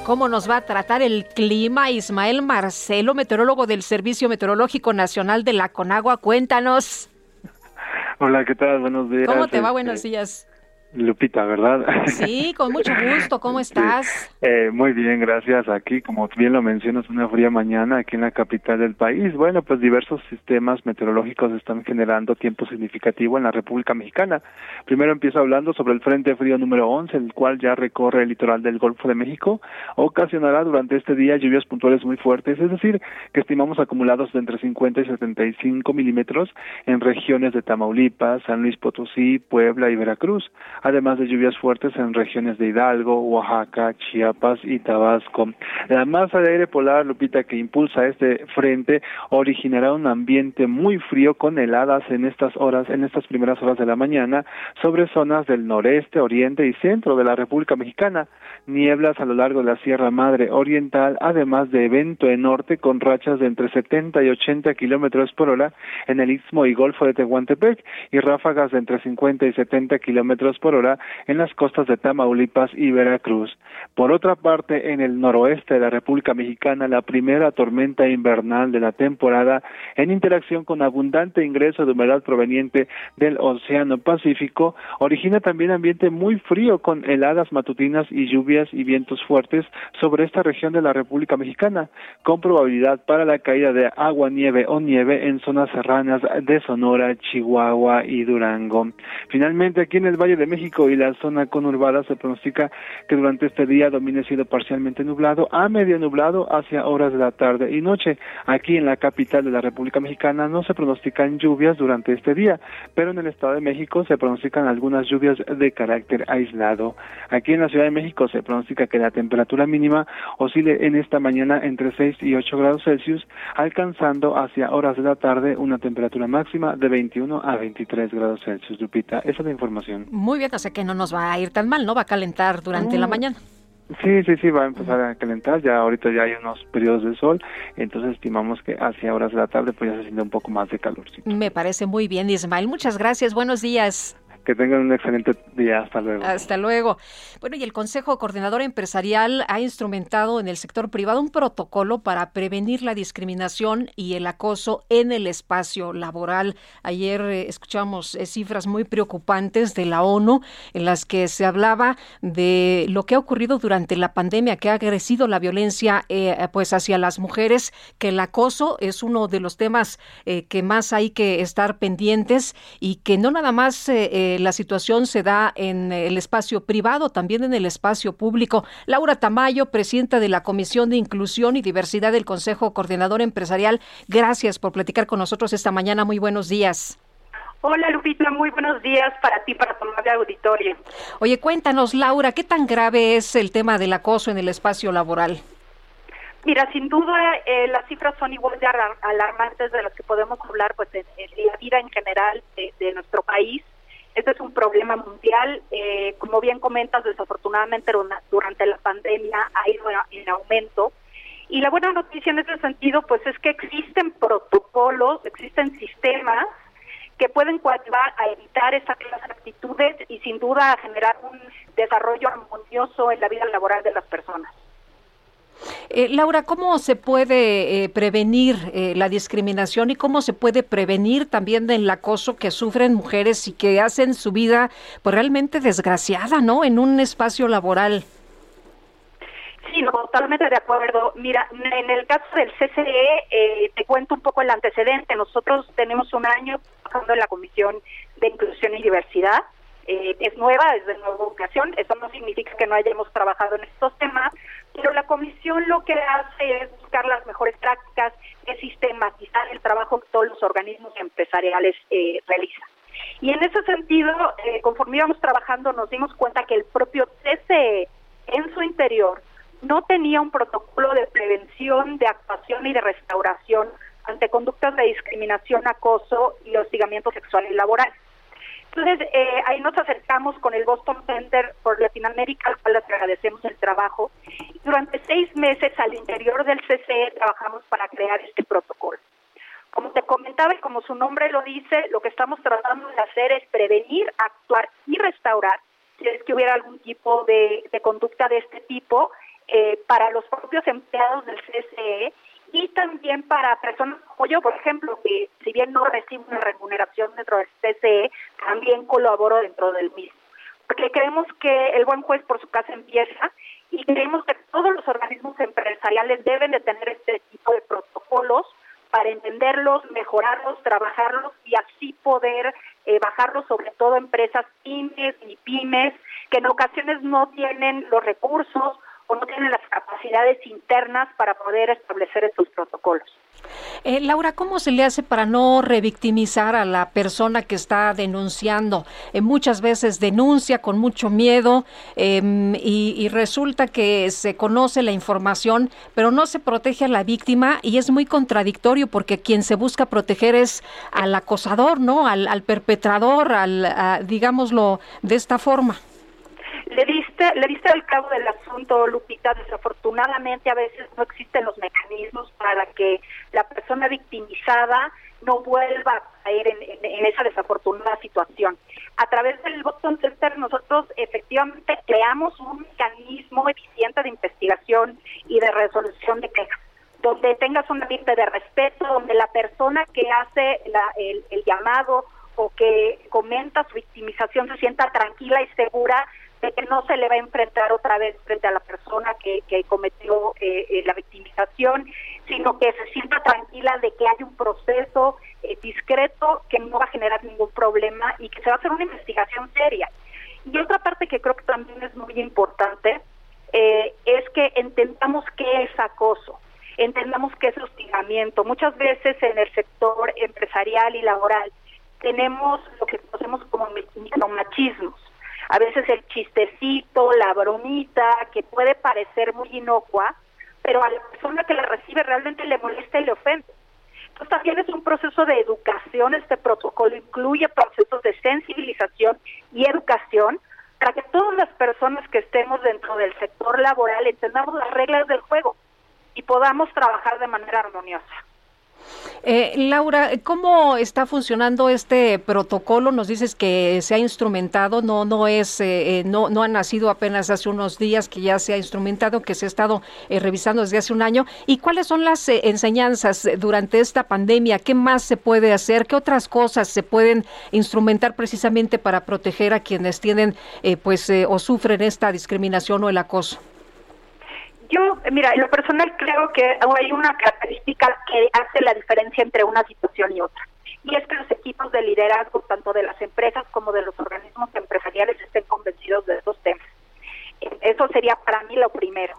¿Cómo nos va a tratar el clima? Ismael Marcelo, meteorólogo del Servicio Meteorológico Nacional de la Conagua, cuéntanos. Hola, ¿qué tal? Buenos días. ¿Cómo te va? Este, Buenos días. Lupita, ¿verdad? Sí, con mucho gusto. ¿Cómo estás? Eh, muy bien, gracias. Aquí, como bien lo mencionas, una fría mañana aquí en la capital del país. Bueno, pues diversos sistemas meteorológicos están generando tiempo significativo en la República Mexicana. Primero empiezo hablando sobre el Frente Frío número 11, el cual ya recorre el litoral del Golfo de México. Ocasionará durante este día lluvias puntuales muy fuertes, es decir, que estimamos acumulados de entre 50 y 75 milímetros en regiones de Tamaulipas, San Luis Potosí, Puebla y Veracruz además de lluvias fuertes en regiones de Hidalgo, Oaxaca, Chiapas y Tabasco. La masa de aire polar, Lupita, que impulsa este frente, originará un ambiente muy frío con heladas en estas horas, en estas primeras horas de la mañana, sobre zonas del noreste, oriente y centro de la República Mexicana. Nieblas a lo largo de la Sierra Madre Oriental, además de evento en norte con rachas de entre 70 y 80 kilómetros por hora en el Istmo y Golfo de Tehuantepec y ráfagas de entre 50 y 70 kilómetros por hora en las costas de Tamaulipas y Veracruz. Por otra parte, en el noroeste de la República Mexicana, la primera tormenta invernal de la temporada, en interacción con abundante ingreso de humedad proveniente del Océano Pacífico, origina también ambiente muy frío con heladas matutinas y lluvias y vientos fuertes sobre esta región de la República Mexicana, con probabilidad para la caída de agua, nieve o nieve en zonas serranas de Sonora, Chihuahua y Durango. Finalmente, aquí en el Valle de México y la zona conurbada se pronostica que durante este día domine cielo parcialmente nublado a medio nublado hacia horas de la tarde y noche. Aquí en la capital de la República Mexicana no se pronostican lluvias durante este día, pero en el Estado de México se pronostican algunas lluvias de carácter aislado. Aquí en la Ciudad de México se pronostica que la temperatura mínima oscile en esta mañana entre 6 y 8 grados Celsius, alcanzando hacia horas de la tarde una temperatura máxima de 21 a 23 grados Celsius. Lupita, esa es la información. Muy bien, o sea que no nos va a ir tan mal, ¿no? Va a calentar durante la mañana. Sí, sí, sí, va a empezar a calentar, ya ahorita ya hay unos periodos de sol, entonces estimamos que hacia horas de la tarde pues ya se siente un poco más de calor. Me parece muy bien, Ismael. Muchas gracias, buenos días. Que tengan un excelente día. Hasta luego. Hasta luego. Bueno, y el Consejo Coordinador Empresarial ha instrumentado en el sector privado un protocolo para prevenir la discriminación y el acoso en el espacio laboral. Ayer eh, escuchamos eh, cifras muy preocupantes de la ONU en las que se hablaba de lo que ha ocurrido durante la pandemia, que ha crecido la violencia eh, pues hacia las mujeres, que el acoso es uno de los temas que más hay que estar pendientes y que no nada más la situación se da en el espacio privado, también en el espacio público. Laura Tamayo, presidenta de la Comisión de Inclusión y Diversidad del Consejo Coordinador Empresarial, gracias por platicar con nosotros esta mañana. Muy buenos días. Hola Lupita, muy buenos días para ti, para tu amable auditorio. Oye, cuéntanos, Laura, ¿qué tan grave es el tema del acoso en el espacio laboral? Mira, sin duda eh, las cifras son igual de alarmantes de las que podemos hablar pues en, la vida en general de nuestro país. Este es un problema mundial. Eh, como bien comentas, desafortunadamente durante la pandemia ha ido en aumento. Y la buena noticia en ese sentido, pues es que existen protocolos, existen sistemas que pueden coadyuvar a evitar esa clase de actitudes y sin duda a generar un desarrollo armonioso en la vida laboral de las personas. Eh, Laura, ¿cómo se puede eh, prevenir eh, la discriminación y cómo se puede prevenir también del acoso que sufren mujeres y que hacen su vida pues, realmente desgraciada, ¿no? En un espacio laboral. Sí, totalmente de acuerdo. Mira, en el caso del CCE, te cuento un poco el antecedente. Nosotros tenemos un año trabajando en la Comisión de Inclusión y Diversidad. Es nueva, es de nueva ocasión. Eso no significa que no hayamos trabajado en estos temas, pero la comisión lo que hace es buscar las mejores prácticas, es sistematizar el trabajo que todos los organismos empresariales eh, realizan. Y en ese sentido, eh, conforme íbamos trabajando, nos dimos cuenta que el propio TCE en su interior no tenía un protocolo de prevención, de actuación y de restauración ante conductas de discriminación, acoso y hostigamiento sexual y laboral. Entonces, eh, ahí nos acercamos con el Boston Center por Latinoamérica, al cual les agradecemos el trabajo. Durante seis meses al interior del CCE trabajamos para crear este protocolo. Como te comentaba y como su nombre lo dice, lo que estamos tratando de hacer es prevenir, actuar y restaurar si es que hubiera algún tipo de, conducta de este tipo eh, para los propios empleados del CCE y también para personas como yo, por ejemplo, que si bien no recibo una remuneración dentro del CCE, también colaboro dentro del mismo. Porque creemos que el buen juez por su casa empieza y creemos que todos los organismos empresariales deben de tener este tipo de protocolos para entenderlos, mejorarlos, trabajarlos y así poder eh, bajarlos sobre todo empresas pymes y pymes que en ocasiones no tienen los recursos o no tienen las capacidades internas para poder establecer estos protocolos. Eh, Laura, ¿cómo se le hace para no revictimizar a la persona que está denunciando? Eh, muchas veces denuncia con mucho miedo em, y, y, resulta que se conoce la información, pero no se protege a la víctima y es muy contradictorio porque quien se busca proteger es al acosador, ¿no? Al, al perpetrador, al, digámoslo de esta forma. Le le diste al cabo del asunto, Lupita. Desafortunadamente, a veces no existen los mecanismos para que la persona victimizada no vuelva a caer en, esa desafortunada situación. A través del Bottom Center nosotros efectivamente creamos un mecanismo eficiente de investigación y de resolución de quejas, donde tengas un ambiente de respeto, donde la persona que hace el, el llamado o que comenta su victimización se sienta tranquila y segura que no se le va a enfrentar otra vez frente a la persona que, que cometió eh, eh, la victimización, sino que se sienta tranquila de que hay un proceso eh, discreto que no va a generar ningún problema y que se va a hacer una investigación seria. Y otra parte que creo que también es muy importante es que entendamos qué es acoso entendamos qué es hostigamiento. Muchas veces en el sector empresarial y laboral tenemos lo que conocemos como micromachismos A veces el chistecito, la bromita, que puede parecer muy inocua, pero a la persona que la recibe realmente le molesta y le ofende. Entonces también es un proceso de educación, este protocolo incluye procesos de sensibilización y educación para que todas las personas que estemos dentro del sector laboral entendamos las reglas del juego y podamos trabajar de manera armoniosa. Eh, Laura, ¿cómo está funcionando este protocolo? Nos dices que se ha instrumentado, no, no es, eh, eh, no, no ha nacido apenas hace unos días que ya se ha instrumentado, que se ha estado revisando desde hace un año. ¿Y cuáles son las enseñanzas durante esta pandemia? ¿Qué más se puede hacer? ¿Qué otras cosas se pueden instrumentar precisamente para proteger a quienes tienen, pues, o sufren esta discriminación o el acoso? Yo, mira, en lo personal creo que hay una característica que hace la diferencia entre una situación y otra. Y es que los equipos de liderazgo, tanto de las empresas como de los organismos empresariales, estén convencidos de estos temas. Eso sería para mí lo primero.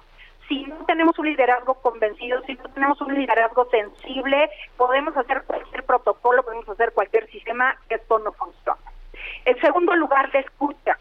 Si no tenemos un liderazgo convencido, si no tenemos un liderazgo sensible, podemos hacer cualquier protocolo, podemos hacer cualquier sistema, esto no funciona. En segundo lugar, la escucha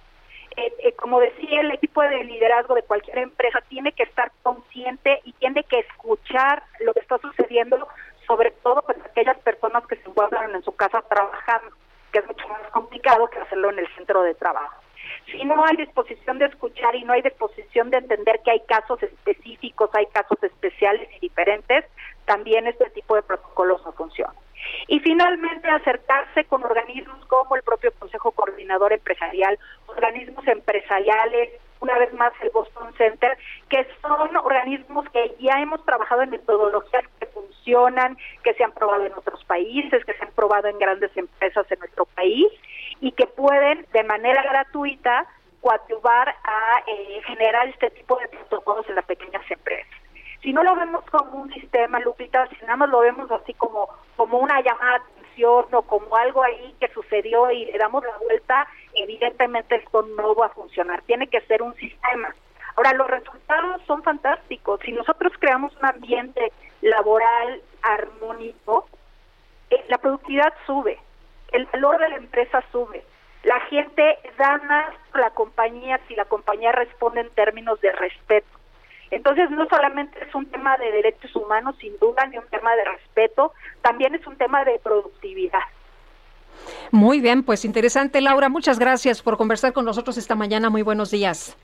eh, eh, como decía, el equipo de liderazgo de cualquier empresa tiene que estar consciente y tiene que escuchar lo que está sucediendo, sobre todo pues, aquellas personas que se encuentran en su casa trabajando, que es mucho más complicado que hacerlo en el centro de trabajo. Si no hay disposición de escuchar y no hay disposición de entender que hay casos específicos, hay casos especiales y diferentes, también este tipo de protocolos no funcionan. Y finalmente acercarse con organismos como el propio Consejo Coordinador Empresarial, organismos empresariales, una vez más el Boston Center, que son organismos que ya hemos trabajado en metodologías que funcionan, que se han probado en otros países, que se han probado en grandes empresas en nuestro país y que pueden de manera gratuita coadyuvar a eh, generar este tipo de protocolos en las pequeñas empresas si no lo vemos como un sistema, Lupita, si nada más lo vemos así como, como una llamada de atención o como algo ahí que sucedió y le damos la vuelta, evidentemente esto no va a funcionar. Tiene que ser un sistema. Ahora, los resultados son fantásticos. Si nosotros creamos un ambiente laboral armónico, eh, la productividad sube, el valor de la empresa sube. La gente da más a la compañía si la compañía responde en términos de respeto. Entonces, no solamente es un tema de derechos humanos, sin duda, ni un tema de respeto, también es un tema de productividad. Muy bien, pues interesante, Laura. Muchas gracias por conversar con nosotros esta mañana. Muy buenos días.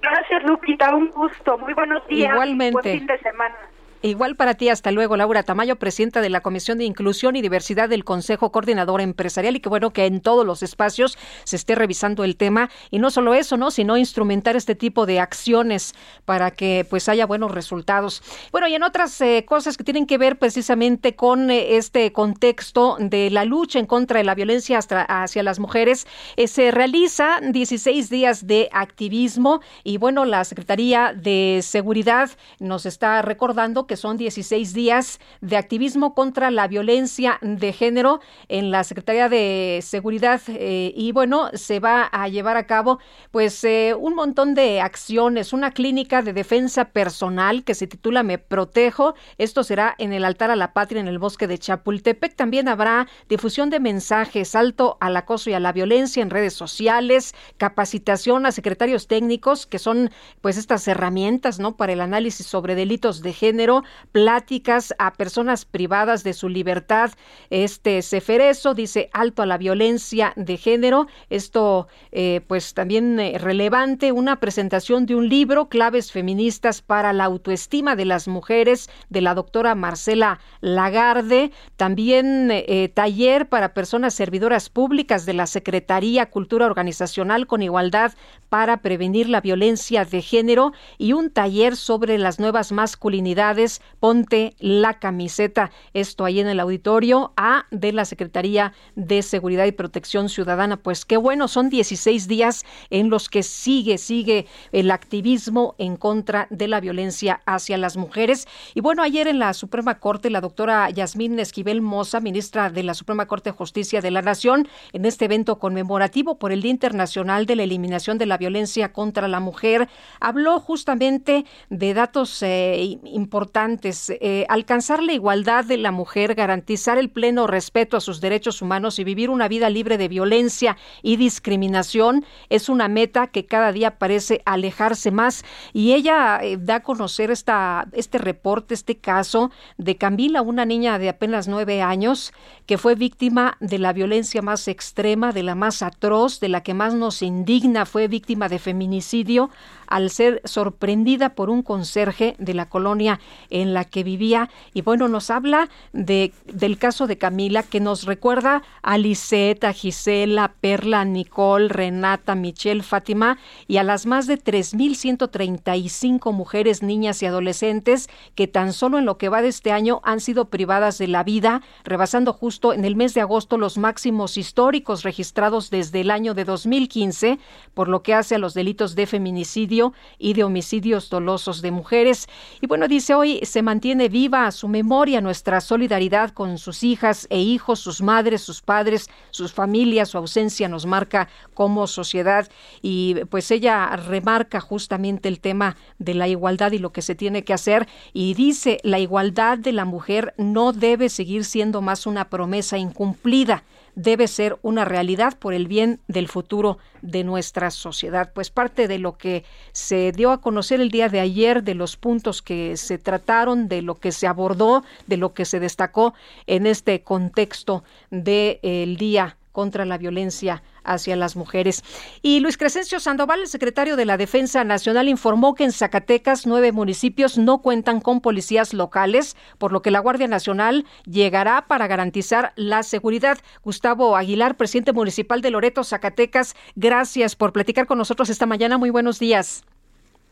Gracias, Lupita. Un gusto. Muy buenos días. Igualmente. Buen fin de semana. Igual para ti, hasta luego, Laura Tamayo, presidenta de la Comisión de Inclusión y Diversidad del Consejo Coordinador Empresarial, y que bueno que en todos los espacios se esté revisando el tema, y no solo eso, ¿no? sino instrumentar este tipo de acciones para que pues haya buenos resultados. Bueno, y en otras eh, cosas que tienen que ver precisamente con eh, este contexto de la lucha en contra de la violencia hacia las mujeres, eh, se realiza 16 días de activismo, y bueno, la Secretaría de Seguridad nos está recordando que son 16 días de activismo contra la violencia de género en la Secretaría de Seguridad eh, y bueno, se va a llevar a cabo pues eh, un montón de acciones, una clínica de defensa personal que se titula Me Protejo. Esto será en el altar a la patria en el bosque de Chapultepec. También habrá difusión de mensajes, alto al acoso y a la violencia en redes sociales, capacitación a secretarios técnicos que son pues estas herramientas, ¿no? Para el análisis sobre delitos de género pláticas a personas privadas de su libertad. Este Ceferezo dice alto a la violencia de género. Esto, eh, pues también eh, relevante, una presentación de un libro, Claves Feministas para la Autoestima de las Mujeres, de la doctora Marcela Lagarde. También eh, taller para personas servidoras públicas de la Secretaría Cultura Organizacional con Igualdad para prevenir la violencia de género y un taller sobre las nuevas masculinidades ponte la camiseta. Esto ahí en el auditorio A de la Secretaría de Seguridad y Protección Ciudadana. Pues qué bueno, son 16 días en los que sigue, sigue el activismo en contra de la violencia hacia las mujeres. Y bueno, ayer en la Suprema Corte, la doctora Yasmín Esquivel Moza, ministra de la Suprema Corte de Justicia de la Nación, en este evento conmemorativo por el Día Internacional de la Eliminación de la Violencia contra la Mujer, habló justamente de datos eh, importantes Eh, alcanzar la igualdad de la mujer, garantizar el pleno respeto a sus derechos humanos y vivir una vida libre de violencia y discriminación es una meta que cada día parece alejarse más. Y ella eh, da a conocer esta, este reporte, este caso de Camila, una niña de apenas nueve años que fue víctima de la violencia más extrema, de la más atroz, de la que más nos indigna, fue víctima de feminicidio al ser sorprendida por un conserje de la colonia en la que vivía. Y bueno, nos habla de, del caso de Camila, que nos recuerda a Lisette, a Gisela, Perla, Nicole, Renata, Michelle, Fátima y a las más de 3.135 mujeres, niñas y adolescentes que tan solo en lo que va de este año han sido privadas de la vida, rebasando justo en el mes de agosto los máximos históricos registrados desde el año de 2015, por lo que hace a los delitos de feminicidio y de homicidios dolosos de mujeres. Y bueno, dice hoy se mantiene viva su memoria, nuestra solidaridad con sus hijas e hijos, sus madres, sus padres, sus familias, su ausencia nos marca como sociedad. Y pues ella remarca justamente el tema de la igualdad y lo que se tiene que hacer. Y dice la igualdad de la mujer no debe seguir siendo más una promesa incumplida debe ser una realidad por el bien del futuro de nuestra sociedad. Pues parte de lo que se dio a conocer el día de ayer, de los puntos que se trataron, de lo que se abordó, de lo que se destacó en este contexto del día contra la violencia hacia las mujeres. Y Luis Crescencio Sandoval, el secretario de la Defensa Nacional, informó que en Zacatecas nueve municipios no cuentan con policías locales, por lo que la Guardia Nacional llegará para garantizar la seguridad. Gustavo Aguilar, presidente municipal de Loreto, Zacatecas, gracias por platicar con nosotros esta mañana. Muy buenos días.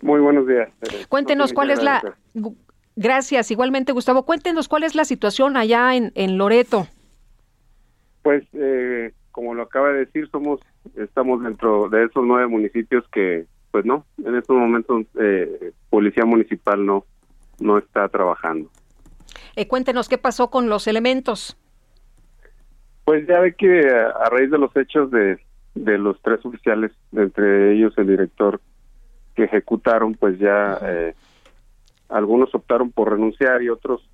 Muy buenos días. Cuéntenos cuál es la... Gracias, igualmente Gustavo. Cuéntenos cuál es la situación allá en, en Loreto. Pues, eh, como lo acaba de decir, somos, estamos dentro de esos nueve municipios que, pues no, en estos momentos eh, policía municipal no, no está trabajando. Eh, cuéntenos qué pasó con los elementos. Pues ya ve que a, raíz de los hechos de, de los tres oficiales, entre ellos el director que ejecutaron, pues ya eh, algunos optaron por renunciar y otros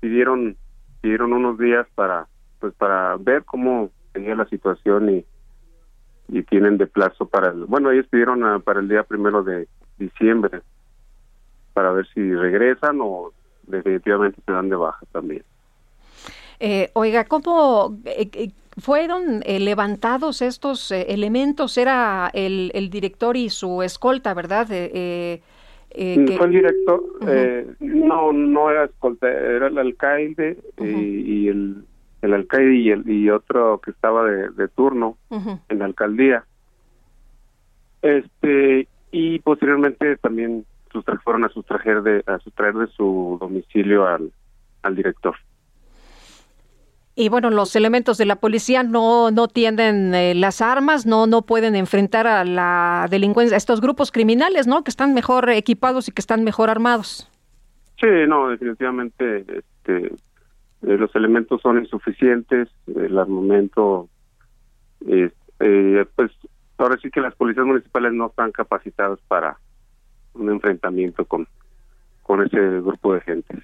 pidieron pidieron unos días para pues para ver cómo tenía la situación y y tienen de plazo para el bueno ellos pidieron para el día primero de diciembre para ver si regresan o definitivamente se dan de baja también. Eh, oiga cómo eh, eh, fueron levantados estos elementos era el, el, director y su escolta verdad eh, que... Fue el director, no, no era escolta, era el alcalde y, el el alcalde y, el, y otro que estaba de, turno en la alcaldía. Este y posteriormente también fueron a sustraer de a sustraer de su domicilio al, al director. Y bueno, los elementos de la policía no no tienden eh, las armas, no no pueden enfrentar a la delincuencia, a estos grupos criminales, ¿no? Que están mejor equipados y que están mejor armados. Sí, no, definitivamente este eh, los elementos son insuficientes, el armamento, eh, pues ahora sí que las policías municipales no están capacitadas para un enfrentamiento con, con ese grupo de gente.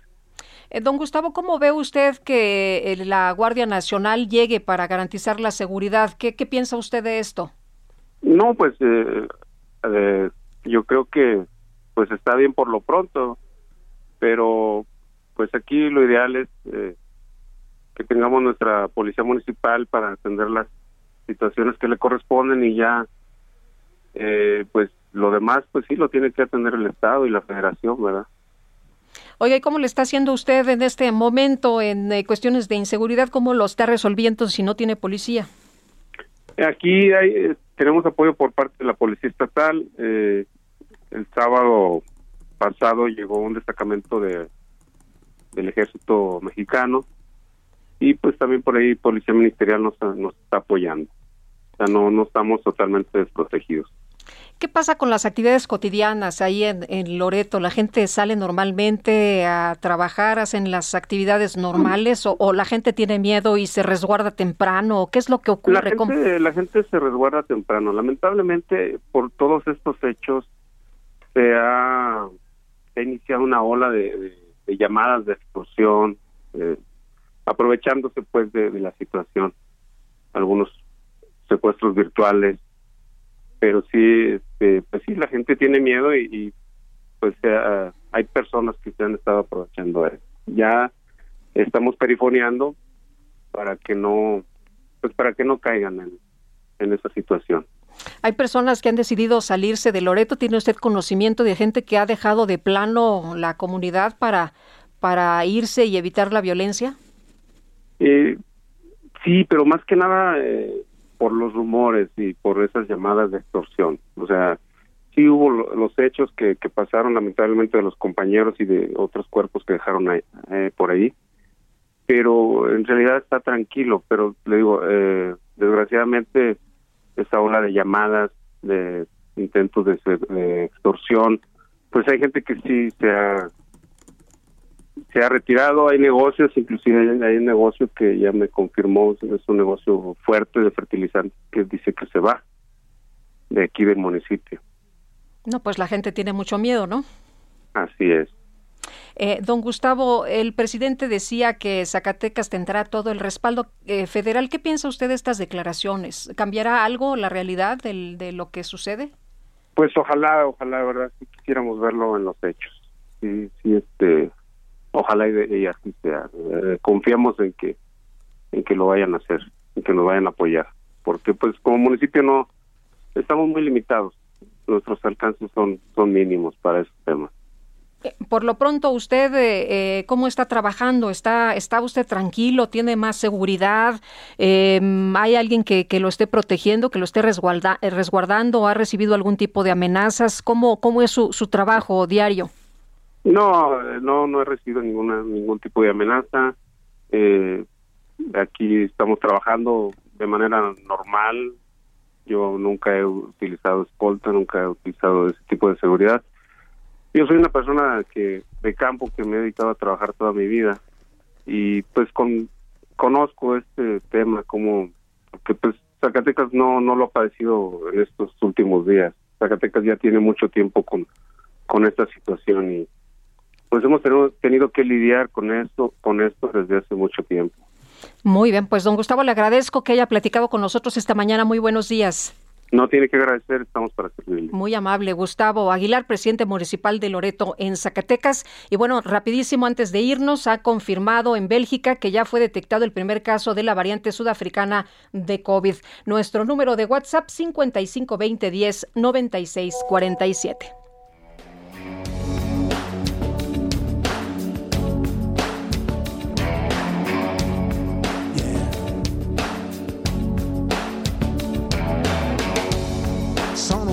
Eh, don Gustavo, ¿cómo ve usted que la Guardia Nacional llegue para garantizar la seguridad? ¿Qué, qué piensa usted de esto? No, pues yo creo que pues está bien por lo pronto, pero pues aquí lo ideal es que tengamos nuestra policía municipal para atender las situaciones que le corresponden y ya eh, pues lo demás pues sí lo tiene que atender el estado y la federación verdad Oye, ¿cómo le está haciendo usted en este momento en eh, cuestiones de inseguridad? ¿Cómo lo está resolviendo si no tiene policía? Aquí hay, eh, tenemos apoyo por parte de la Policía Estatal. el sábado pasado llegó un destacamento de, del Ejército Mexicano y pues también por ahí Policía Ministerial nos, nos está apoyando. O sea, no, no estamos totalmente desprotegidos. ¿Qué pasa con las actividades cotidianas ahí en, en, Loreto? ¿La gente sale normalmente a trabajar, hacen las actividades normales o, la gente tiene miedo y se resguarda temprano? ¿Qué es lo que ocurre? La gente, la gente se resguarda temprano. Lamentablemente, por todos estos hechos, se ha, iniciado una ola de, de llamadas de extorsión, eh, aprovechándose pues de, la situación, algunos secuestros virtuales, pero sí, este, pues sí, la gente tiene miedo y, pues eh, hay personas que se han estado aprovechando de. Ya estamos perifoneando para que no, pues para que no caigan en, en esa situación. Hay personas que han decidido salirse de Loreto. ¿Tiene usted conocimiento de gente que ha dejado de plano la comunidad para, para irse y evitar la violencia? Eh, sí, pero más que nada eh, por los rumores y por esas llamadas de extorsión. O sea, sí hubo lo- los hechos que, que pasaron lamentablemente de los compañeros y de otros cuerpos que dejaron ahí, eh, por ahí, pero en realidad está tranquilo. Pero le digo, eh, desgraciadamente esa ola de llamadas, de intentos de, de extorsión, pues hay gente que sí se ha se ha retirado, hay negocios, inclusive hay, hay un negocio que ya me confirmó, es un negocio fuerte de fertilizantes que dice que se va de aquí del municipio. No, pues la gente tiene mucho miedo, ¿no? Así es. Eh, don Gustavo, el presidente decía que Zacatecas tendrá todo el respaldo eh, federal. ¿Qué piensa usted de estas declaraciones? ¿Cambiará algo la realidad del- de lo que sucede? Pues ojalá, ojalá, verdad, si quisiéramos verlo en los hechos. Sí, sí, este, ojalá y, y así sea. Eh, confiamos en que, en que lo vayan a hacer, en que nos vayan a apoyar, porque pues como municipio no, estamos muy limitados. Nuestros alcances son, son mínimos para esos temas. Por lo pronto, usted, eh, eh, ¿cómo está trabajando? ¿Está, ¿Está usted tranquilo? ¿Tiene más seguridad? Eh, ¿Hay alguien que, que lo esté protegiendo, que lo esté resguarda- eh, resguardando? ¿Ha recibido algún tipo de amenazas? ¿Cómo, cómo es su, su trabajo diario? No, no, no he recibido ninguna ningún tipo de amenaza. Eh, aquí estamos trabajando de manera normal. Yo nunca he utilizado escolta, nunca he utilizado ese tipo de seguridad. Yo soy una persona que de campo que me he dedicado a trabajar toda mi vida y pues con conozco este tema como que pues Zacatecas no no lo ha padecido en estos últimos días. Zacatecas ya tiene mucho tiempo con con esta situación y pues hemos tenido, que lidiar con esto con esto desde hace mucho tiempo. Muy bien, pues don Gustavo, le agradezco que haya platicado con nosotros esta mañana. Muy buenos días. No tiene que agradecer, estamos para servirle. Muy amable, Gustavo Aguilar, presidente municipal de Loreto en Zacatecas. Y bueno, rapidísimo antes de irnos, ha confirmado en Bélgica que ya fue detectado el primer caso de la variante sudafricana de COVID. Nuestro número de WhatsApp 552010 9647. sono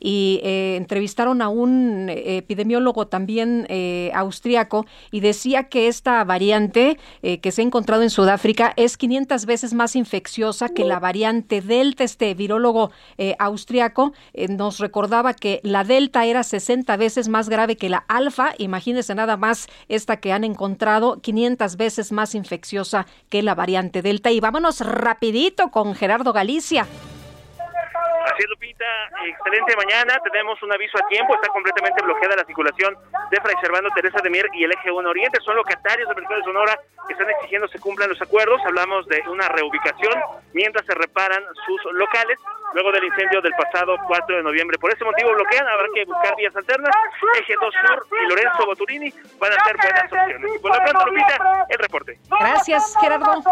Y eh, entrevistaron a un eh, epidemiólogo también eh, austriaco y decía que esta variante eh, que se ha encontrado en Sudáfrica es 500 veces más infecciosa que la variante Delta. Este virólogo austriaco nos recordaba que la Delta era 60 veces más grave que la Alfa. Imagínense nada más esta que han encontrado 500 veces más infecciosa que la variante Delta. Y vámonos rapidito con Gerardo Galicia. Así es, Lupita. Excelente mañana. Tenemos un aviso a tiempo. Está completamente bloqueada la circulación de Fray Servando, Teresa de Mier y el Eje 1 Oriente. Son locatarios del mercado de Sonora que están exigiendo se cumplan los acuerdos. Hablamos de una reubicación mientras se reparan sus locales luego del incendio del pasado 4 de noviembre. Por ese motivo bloquean. Habrá que buscar vías alternas. Eje 2 Sur y Lorenzo Boturini van a ser buenas opciones. Y por lo pronto, Lupita, el reporte. Gracias, Gerardo.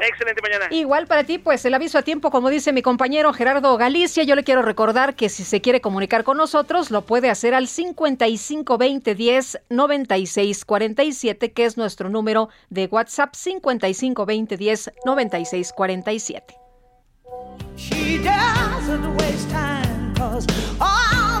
Excelente mañana. Igual para ti, pues el aviso a tiempo, como dice mi compañero Gerardo Galicia, yo le quiero recordar que si se quiere comunicar con nosotros, lo puede hacer al 552010 9647, que es nuestro número de WhatsApp 552010 9647. She doesn't waste time, cause all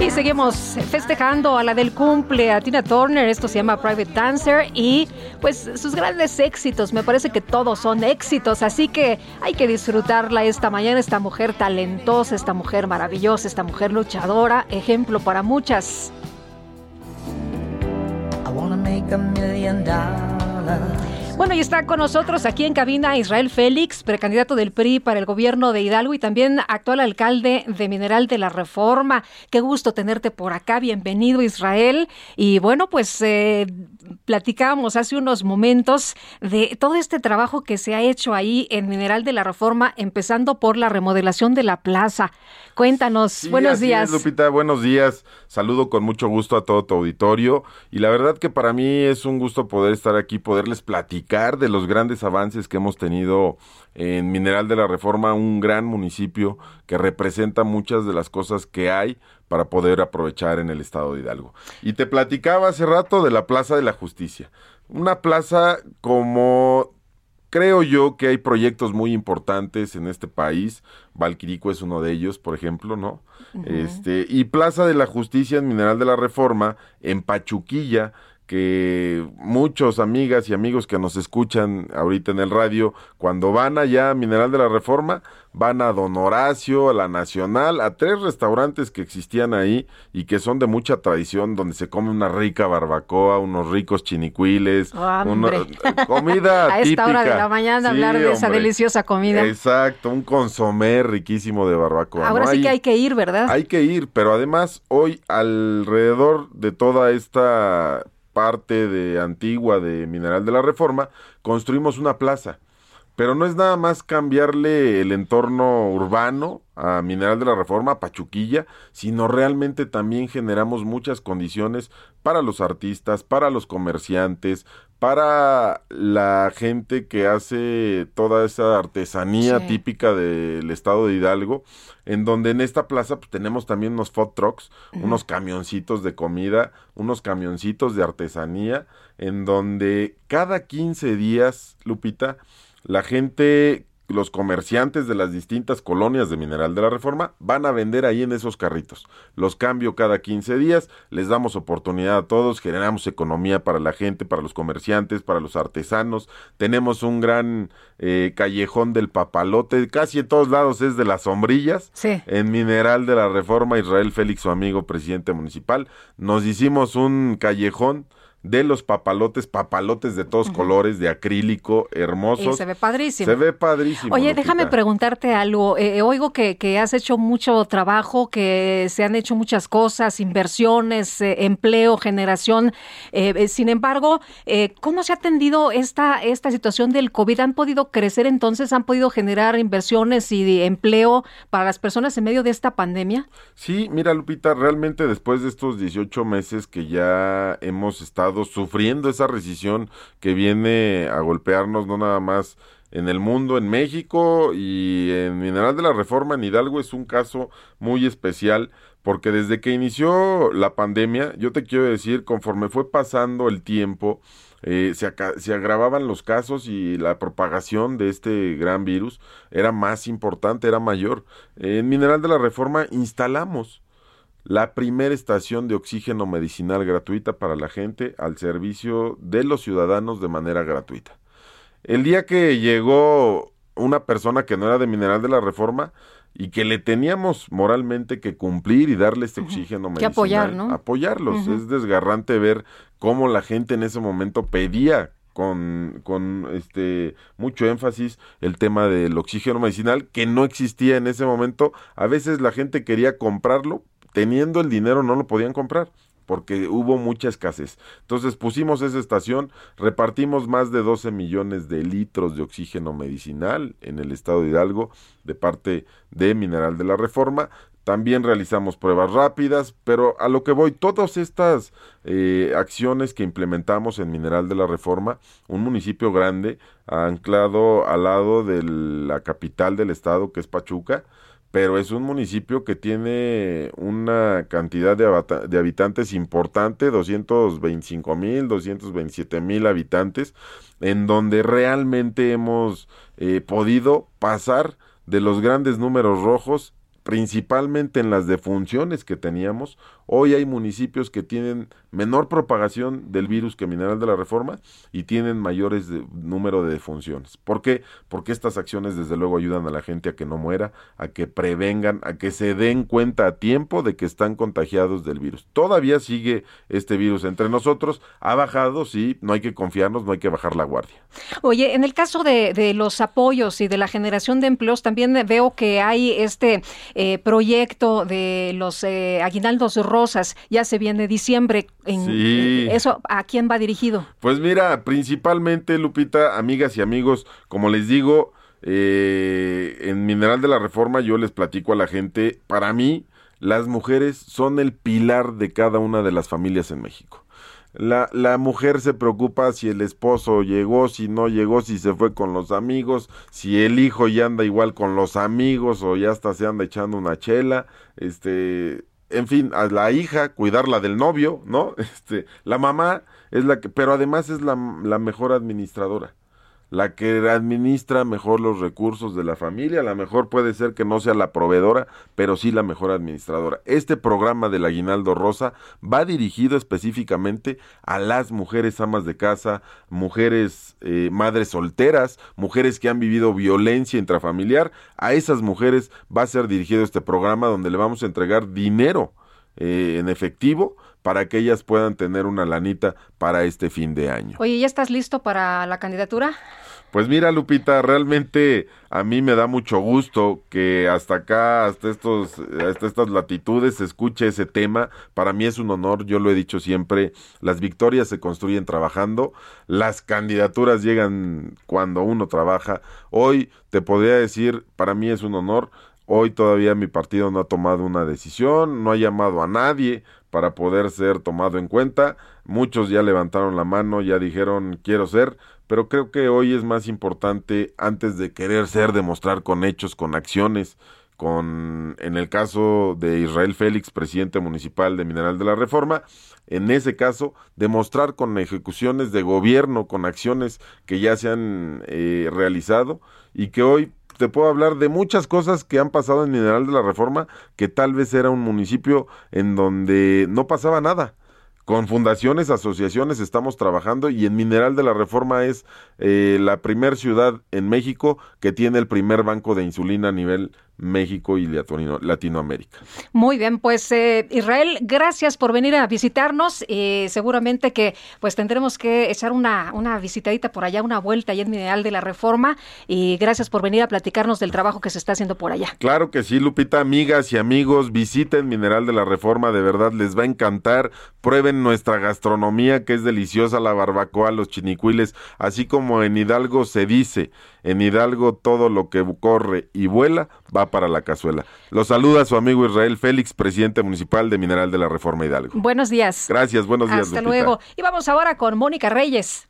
Y seguimos festejando a la del cumple, a Tina Turner, esto se llama Private Dancer. Y pues sus grandes éxitos, me parece que todos son éxitos, así que hay que disfrutarla esta mañana, esta mujer talentosa, esta mujer maravillosa, esta mujer luchadora, ejemplo para muchas. I wanna make a million dollars. Bueno, y está con nosotros aquí en cabina Israel Félix, precandidato del PRI para el gobierno de Hidalgo y también actual alcalde de Mineral de la Reforma. Qué gusto tenerte por acá. Bienvenido, Israel. Y bueno, pues eh, platicábamos hace unos momentos de todo este trabajo que se ha hecho ahí en Mineral de la Reforma, empezando por la remodelación de la plaza. Cuéntanos, Sí, buenos así días. es, Lupita, buenos días. Saludo con mucho gusto a todo tu auditorio. Y la verdad que para mí es un gusto poder estar aquí, poderles platicar de los grandes avances que hemos tenido en Mineral de la Reforma, un gran municipio que representa muchas de las cosas que hay para poder aprovechar en el estado de Hidalgo. Y te platicaba hace rato de la Plaza de la Justicia. Una plaza como Creo yo que hay proyectos muy importantes en este país. Valquirico es uno de ellos, por ejemplo, ¿no? Este, y Plaza de la Justicia en Mineral de la Reforma, en Pachuquilla, que muchos amigas y amigos que nos escuchan ahorita en el radio, cuando van allá a Mineral de la Reforma, van a Don Horacio, a la Nacional, a tres restaurantes que existían ahí y que son de mucha tradición, donde se come una rica barbacoa, unos ricos chinicuiles, Hombre. una- (laughs) comida (laughs) a esta hora de la mañana Sí, hablar de esa deliciosa comida. Exacto, un consomé riquísimo de barbacoa. Ahora ¿no? sí que hay que ir, ¿verdad? Hay que ir, pero además hoy alrededor de toda esta parte de antigua de Mineral de la Reforma, construimos una plaza. Pero no es nada más cambiarle el entorno urbano a Mineral de la Reforma, a Pachuquilla, sino realmente también generamos muchas condiciones para los artistas, para los comerciantes, para la gente que hace toda esa artesanía Sí. típica del estado de Hidalgo, en donde en esta plaza pues, tenemos también unos food trucks, unos camioncitos de comida, unos camioncitos de artesanía, en donde cada 15 días, Lupita, la gente, los comerciantes de las distintas colonias de Mineral de la Reforma van a vender ahí en esos carritos. Los cambio cada 15 días, les damos oportunidad a todos, generamos economía para la gente, para los comerciantes, para los artesanos. Tenemos un gran eh, callejón del papalote, casi en todos lados es de las sombrillas. Sí. En Mineral de la Reforma, Israel Félix, su amigo presidente municipal, nos hicimos un callejón de los papalotes, papalotes de todos colores, de acrílico, hermosos. Y se ve padrísimo. Se ve padrísimo. Oye, Lupita. déjame preguntarte algo. Eh, eh, oigo que, que has hecho mucho trabajo, que se han hecho muchas cosas, inversiones, eh, empleo, generación. Eh, sin embargo, ¿cómo se ha atendido esta, esta situación del COVID? ¿Han podido crecer entonces? ¿Han podido generar inversiones y empleo para las personas en medio de esta pandemia? Sí, mira Lupita, realmente después de estos 18 meses que ya hemos estado sufriendo esa recesión que viene a golpearnos no nada más en el mundo, en México y en Mineral de la Reforma en Hidalgo es un caso muy especial porque desde que inició la pandemia, yo te quiero decir, conforme fue pasando el tiempo, eh, se, se, agravaban los casos y la propagación de este gran virus era más importante, era mayor. En Mineral de la Reforma instalamos la primera estación de oxígeno medicinal gratuita para la gente al servicio de los ciudadanos de manera gratuita. El día que llegó una persona que no era de Mineral de la Reforma y que le teníamos moralmente que cumplir y darle este oxígeno medicinal. Que apoyar, ¿no? Apoyarlos. Es desgarrante ver cómo la gente en ese momento pedía con, con este mucho énfasis el tema del oxígeno medicinal que no existía en ese momento. A veces la gente quería comprarlo, teniendo el dinero no lo podían comprar porque hubo mucha escasez. Entonces pusimos esa estación, repartimos más de 12 millones de litros de oxígeno medicinal en el estado de Hidalgo de parte de Mineral de la Reforma. También realizamos pruebas rápidas, pero a lo que voy, todas estas eh, acciones que implementamos en Mineral de la Reforma, un municipio grande, anclado al lado de la capital del estado, que es Pachuca, pero es un municipio que tiene una cantidad de, habitantes importante, 225 mil, 227 mil habitantes, en donde realmente hemos eh, podido pasar de los grandes números rojos principalmente en las defunciones que teníamos. Hoy hay municipios que tienen menor propagación del virus que Mineral de la Reforma y tienen mayores número de defunciones. ¿Por qué? Porque estas acciones desde luego ayudan a la gente a que no muera, a que prevengan, a que se den cuenta a tiempo de que están contagiados del virus. Todavía sigue este virus entre nosotros, ha bajado, sí, no hay que confiarnos, no hay que bajar la guardia. Oye, en el caso de, de los apoyos y de la generación de empleos, también veo que hay este eh, proyecto de los eh, aguinaldos rosas, ya se viene diciembre. En, sí. ¿Eso a quién va dirigido? Pues mira, principalmente, Lupita, amigas y amigos, como les digo, eh, en Mineral de la Reforma yo les platico a la gente, para mí, las mujeres son el pilar de cada una de las familias en México. La, la, mujer se preocupa si el esposo llegó, si no llegó, si se fue con los amigos, si el hijo ya anda igual con los amigos o ya hasta se anda echando una chela, este, en fin, a la hija, cuidarla del novio, ¿no? (laughs) Este, la mamá es la que, pero además es la, la mejor administradora la que administra mejor los recursos de la familia, a lo mejor puede ser que no sea la proveedora, pero sí la mejor administradora. Este programa del aguinaldo rosa va dirigido específicamente a las mujeres amas de casa, mujeres eh, madres solteras, mujeres que han vivido violencia intrafamiliar. A esas mujeres va a ser dirigido este programa donde le vamos a entregar dinero eh, en efectivo para que ellas puedan tener una lanita para este fin de año. Oye, ¿ya estás listo para la candidatura? Pues mira, Lupita, realmente a mí me da mucho gusto que hasta acá, hasta estos, hasta estas latitudes, se escuche ese tema. Para mí es un honor, yo lo he dicho siempre, las victorias se construyen trabajando, las candidaturas llegan cuando uno trabaja. Hoy te podría decir, para mí es un honor. Hoy todavía mi partido no ha tomado una decisión, no ha llamado a nadie para poder ser tomado en cuenta. Muchos ya levantaron la mano, ya dijeron quiero ser, pero creo que hoy es más importante antes de querer ser demostrar con hechos, con acciones, con en el caso de Israel Félix, presidente municipal de Mineral de la Reforma, en ese caso demostrar con ejecuciones de gobierno, con acciones que ya se han eh, realizado y que hoy te puedo hablar de muchas cosas que han pasado en Mineral de la Reforma, que tal vez era un municipio en donde no pasaba nada. Con fundaciones, asociaciones estamos trabajando y en Mineral de la Reforma es eh, la primer ciudad en México que tiene el primer banco de insulina a nivel México y Latinoamérica. Muy bien, pues eh, Israel, gracias por venir a visitarnos. Eh, seguramente que pues tendremos que echar una, una visitadita por allá, una vuelta allá en Mineral de la Reforma. Y gracias por venir a platicarnos del trabajo que se está haciendo por allá. Claro que sí, Lupita, amigas y amigos, visiten Mineral de la Reforma, de verdad les va a encantar. Prueben nuestra gastronomía que es deliciosa, la barbacoa, los chinicuiles, así como en Hidalgo se dice, en Hidalgo todo lo que corre y vuela va para la cazuela. Lo saluda su amigo Israel Félix, presidente municipal de Mineral de la Reforma Hidalgo. Buenos días. Gracias, buenos días. Hasta luego. Y vamos ahora con Mónica Reyes.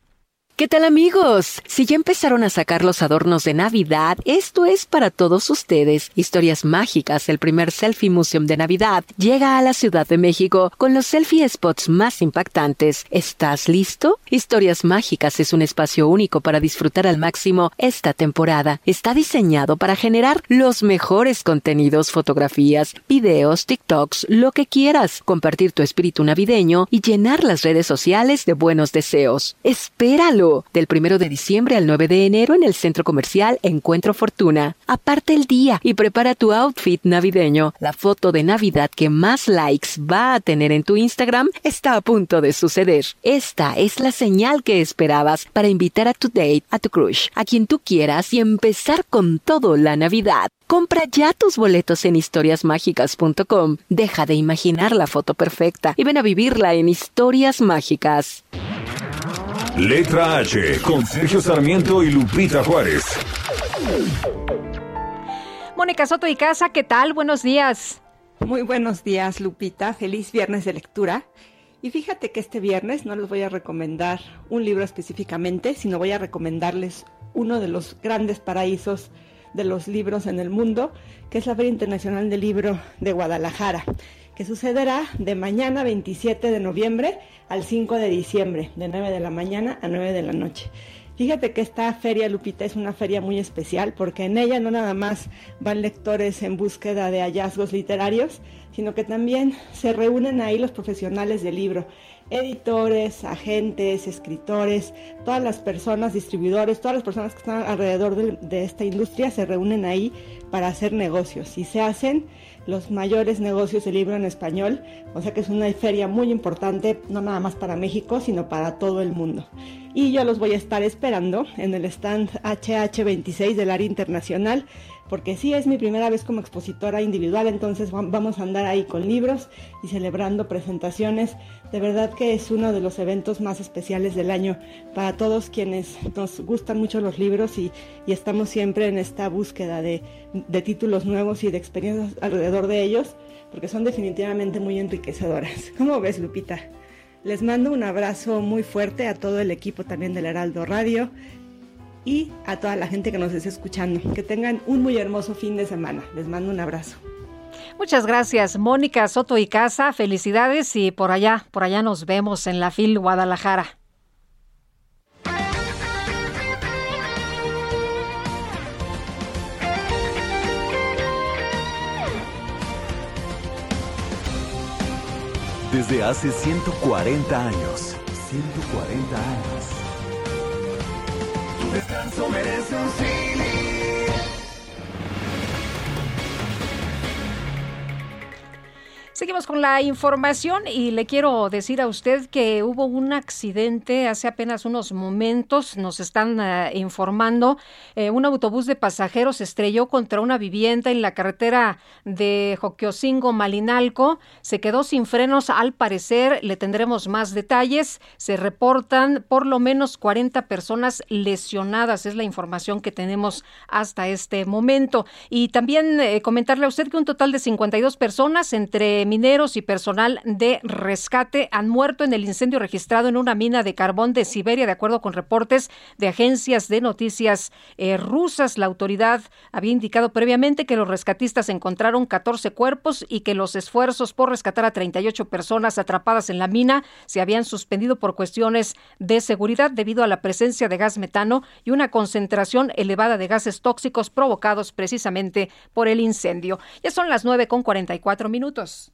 ¿Qué tal amigos? Si ya empezaron a sacar los adornos de Navidad, esto es para todos ustedes. Historias Mágicas, el primer selfie museum de Navidad, llega a la Ciudad de México con los selfie spots más impactantes. ¿Estás listo? Historias Mágicas es un espacio único para disfrutar al máximo esta temporada. Está diseñado para generar los mejores contenidos, fotografías, videos, TikToks, lo que quieras, compartir tu espíritu navideño y llenar las redes sociales de buenos deseos. Espéralo del primero de diciembre al 9 de enero en el centro comercial Encuentro Fortuna. Aparte el día y prepara tu outfit navideño. La foto de Navidad que más likes va a tener en tu Instagram está a punto de suceder. Esta es la señal que esperabas para invitar a tu date, a tu crush, a quien tú quieras y empezar con todo la Navidad. Compra ya tus boletos en historiasmágicas.com. Deja de imaginar la foto perfecta y ven a vivirla en Historias Mágicas. Letra H con Sergio Sarmiento y Lupita Juárez. Mónica Soto y Casa, ¿qué tal? Buenos días. Muy buenos días, Lupita. Feliz viernes de lectura. Y fíjate que este viernes no les voy a recomendar un libro específicamente, sino voy a recomendarles uno de los grandes paraísos de los libros en el mundo, que es la Feria Internacional del Libro de Guadalajara que sucederá de mañana 27 de noviembre al 5 de diciembre, de 9 de la mañana a 9 de la noche. Fíjate que esta feria, Lupita, es una feria muy especial porque en ella no nada más van lectores en búsqueda de hallazgos literarios, sino que también se reúnen ahí los profesionales del libro, editores, agentes, escritores, todas las personas, distribuidores, todas las personas que están alrededor de, de esta industria se reúnen ahí para hacer negocios y se hacen los mayores negocios de libro en español, o sea que es una feria muy importante, no nada más para México, sino para todo el mundo. Y yo los voy a estar esperando en el stand HH26 del área internacional porque sí es mi primera vez como expositora individual, entonces vamos a andar ahí con libros y celebrando presentaciones. De verdad que es uno de los eventos más especiales del año para todos quienes nos gustan mucho los libros y, estamos siempre en esta búsqueda de, de títulos nuevos y de experiencias alrededor de ellos, porque son definitivamente muy enriquecedoras. (laughs) ¿Cómo ves, Lupita? Les mando un abrazo muy fuerte a todo el equipo también del Heraldo Radio y a toda la gente que nos esté escuchando. Que tengan un muy hermoso fin de semana. Les mando un abrazo. Muchas gracias, Mónica Soto y Casa. Felicidades y por allá, por allá nos vemos en la FIL Guadalajara. Desde hace 140 años. 140 años descanso merece un Seguimos con la información y le quiero decir a usted que hubo un accidente hace apenas unos momentos, nos están eh, informando, eh, un autobús de pasajeros estrelló contra una vivienda en la carretera de Joquiocingo Malinalco, se quedó sin frenos al parecer, le tendremos más detalles, se reportan por lo menos 40 personas lesionadas, es la información que tenemos hasta este momento. Y también eh, comentarle a usted que un total de 52 personas entre mineros y personal de rescate han muerto en el incendio registrado en una mina de carbón de Siberia, de acuerdo con reportes de agencias de noticias eh, rusas. La autoridad había indicado previamente que los rescatistas encontraron 14 cuerpos y que los esfuerzos por rescatar a 38 personas atrapadas en la mina se habían suspendido por cuestiones de seguridad debido a la presencia de gas metano y una concentración elevada de gases tóxicos provocados precisamente por el incendio. Ya son las 9 con 44 minutos.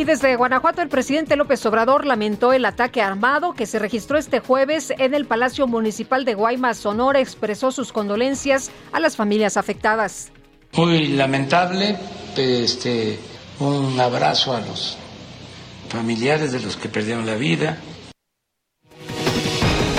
Y desde Guanajuato, el presidente López Obrador lamentó el ataque armado que se registró este jueves en el Palacio Municipal de Guaymas, Sonora. Expresó sus condolencias a las familias afectadas. Muy lamentable, este, un abrazo a los familiares de los que perdieron la vida.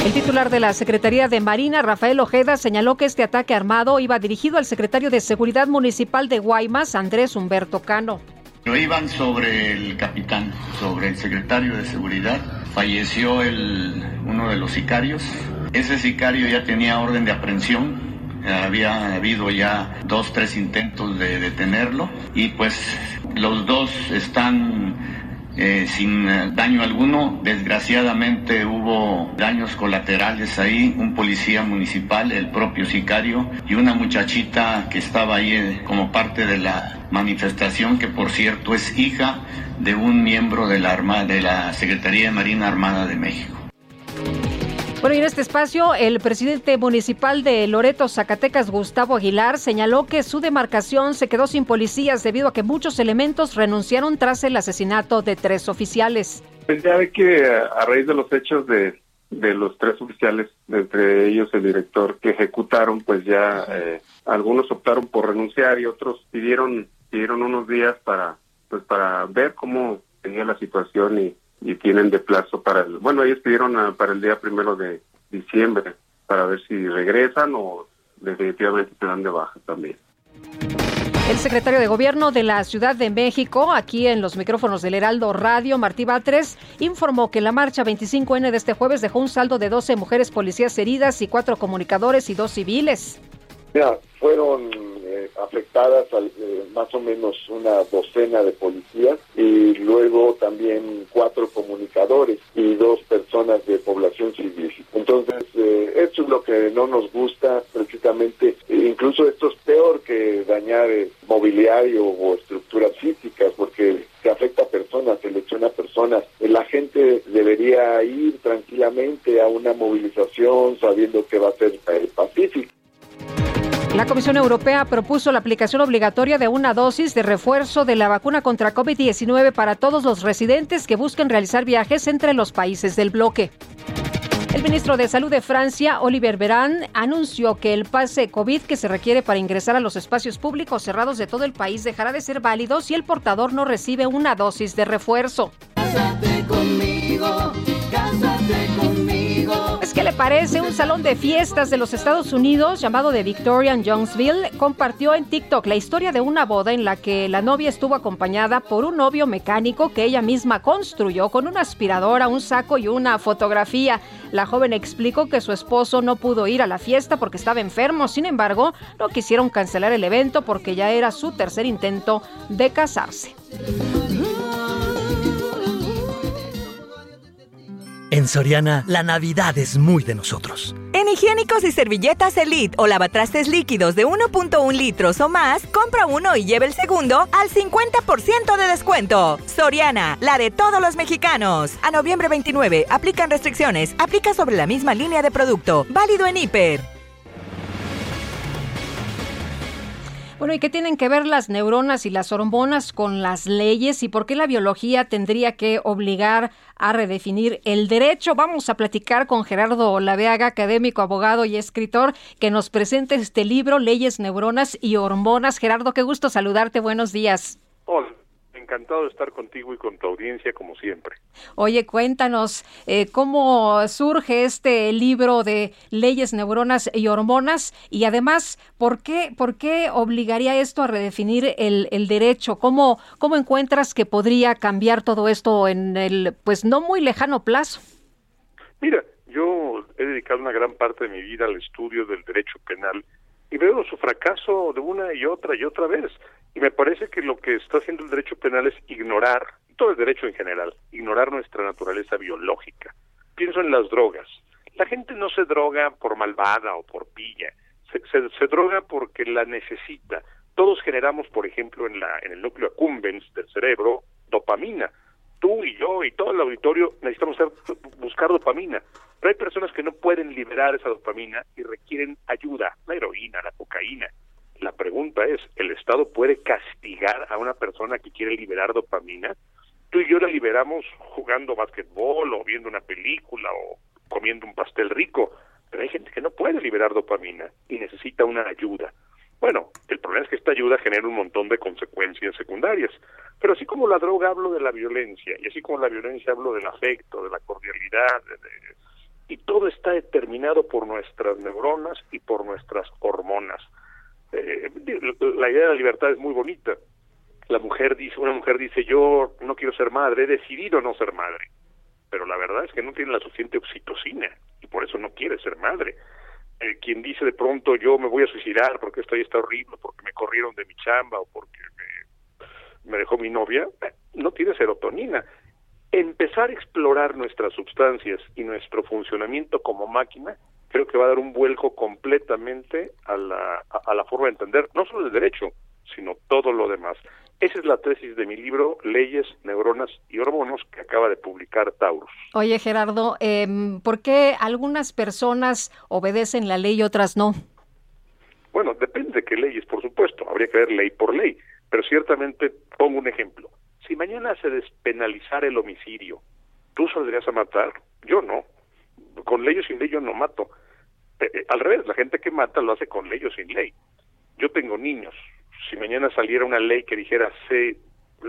El titular de la Secretaría de Marina, Rafael Ojeda, señaló que este ataque armado iba dirigido al secretario de Seguridad Municipal de Guaymas, Andrés Humberto Cano. Lo iban sobre el capitán, sobre el secretario de Seguridad. Falleció el, uno de los sicarios. Ese sicario ya tenía orden de aprehensión. Había habido ya dos, tres intentos de detenerlo y pues los dos están eh, sin eh, daño alguno. Desgraciadamente hubo daños colaterales ahí, un policía municipal, el propio sicario y una muchachita que estaba ahí eh, como parte de la manifestación, que por cierto es hija de un miembro de la, de la Secretaría de Marina Armada de México. Bueno, y en este espacio, el presidente municipal de Loreto, Zacatecas, Gustavo Aguilar, señaló que su demarcación se quedó sin policías debido a que muchos elementos renunciaron tras el asesinato de tres oficiales. Pues ya ve que a raíz de los hechos de, de los tres oficiales, entre ellos el director que ejecutaron, pues ya eh, algunos optaron por renunciar y otros pidieron pidieron unos días para pues para ver cómo tenía la situación y y tienen de plazo para el, bueno, ellos pidieron a- para el día primero de diciembre para ver si regresan o definitivamente se dan de baja también. El secretario de Gobierno de la Ciudad de México, aquí en los micrófonos del Heraldo Radio, Martí Batres, informó que la marcha 25N de este jueves dejó un saldo de 12 mujeres policías heridas y cuatro comunicadores y dos civiles. Mira, fueron eh, afectadas al- eh, más o menos una docena de policías y luego también cuatro comunicadores y dos personas de población civil. Entonces, eh, esto es lo que no nos gusta precisamente. E incluso esto es peor que dañar eh, mobiliario o estructuras físicas porque se afecta a personas, selecciona personas. Eh, La gente debería ir tranquilamente a una movilización sabiendo que va a ser eh, pacífica. La Comisión Europea propuso la aplicación obligatoria de una dosis de refuerzo de la vacuna contra COVID-19 para todos los residentes que busquen realizar viajes entre los países del bloque. El ministro de Salud de Francia, Oliver Veran, anunció que el pase COVID que se requiere para ingresar a los espacios públicos cerrados de todo el país dejará de ser válido si el portador no recibe una dosis de refuerzo. Cásate conmigo, cásate que le parece un salón de fiestas de los Estados Unidos llamado The Victorian Jonesville compartió en TikTok la historia de una boda en la que la novia estuvo acompañada por un novio mecánico que ella misma construyó con una aspiradora, un saco y una fotografía. La joven explicó que su esposo no pudo ir a la fiesta porque estaba enfermo, sin embargo, no quisieron cancelar el evento porque ya era su tercer intento de casarse. En Soriana, la Navidad es muy de nosotros. En higiénicos y servilletas Elite o lavatrastes líquidos de 1.1 litros o más, compra uno y lleve el segundo al 50% de descuento. Soriana, la de todos los mexicanos. A noviembre 29, aplican restricciones. Aplica sobre la misma línea de producto. Válido en hiper. Bueno, ¿y qué tienen que ver las neuronas y las hormonas con las leyes y por qué la biología tendría que obligar a redefinir el derecho? Vamos a platicar con Gerardo Laveaga, académico, abogado y escritor, que nos presente este libro, Leyes, Neuronas y Hormonas. Gerardo, qué gusto saludarte. Buenos días. Hola, encantado de estar contigo y con tu audiencia como siempre. Oye, cuéntanos eh, cómo surge este libro de leyes, neuronas y hormonas y además, ¿por qué, por qué obligaría esto a redefinir el, el derecho? ¿Cómo, ¿Cómo encuentras que podría cambiar todo esto en el, pues no muy lejano plazo? Mira, yo he dedicado una gran parte de mi vida al estudio del derecho penal y veo su fracaso de una y otra y otra vez. Y me parece que lo que está haciendo el derecho penal es ignorar, todo el derecho en general, ignorar nuestra naturaleza biológica. Pienso en las drogas. La gente no se droga por malvada o por pilla, se, se, se droga porque la necesita. Todos generamos, por ejemplo, en, la, en el núcleo accumbens del cerebro, dopamina. Tú y yo y todo el auditorio necesitamos buscar dopamina. Pero hay personas que no pueden liberar esa dopamina y requieren ayuda, la heroína, la cocaína. La pregunta es, ¿el Estado puede castigar a una persona que quiere liberar dopamina? Tú y yo la liberamos jugando básquetbol o viendo una película o comiendo un pastel rico, pero hay gente que no puede liberar dopamina y necesita una ayuda. Bueno, el problema es que esta ayuda genera un montón de consecuencias secundarias. Pero así como la droga hablo de la violencia, y así como la violencia hablo del afecto, de la cordialidad, y todo está determinado por nuestras neuronas y por nuestras hormonas. Eh, la idea de la libertad es muy bonita. La mujer dice, una mujer dice, yo no quiero ser madre, he decidido no ser madre. Pero la verdad es que no tiene la suficiente oxitocina y por eso no quiere ser madre. Eh, quien dice de pronto yo me voy a suicidar porque esto ahí está horrible, porque me corrieron de mi chamba o porque me, me dejó mi novia, eh, no tiene serotonina. Empezar a explorar nuestras sustancias y nuestro funcionamiento como máquina creo que va a dar un vuelco completamente a la, a, a la forma de entender no solo el derecho, sino todo lo demás. Esa es la tesis de mi libro Leyes, Neuronas y Hormonos que acaba de publicar Taurus. Oye, Gerardo, eh, ¿por qué algunas personas obedecen la ley y otras no? Bueno, depende de qué leyes, por supuesto. Habría que ver ley por ley. Pero ciertamente, pongo un ejemplo. Si mañana se despenalizara el homicidio, ¿tú saldrías a matar? Yo no. Con ley o sin ley yo no mato. Eh, al revés, la gente que mata lo hace con ley o sin ley. Yo tengo niños, si mañana saliera una ley que dijera se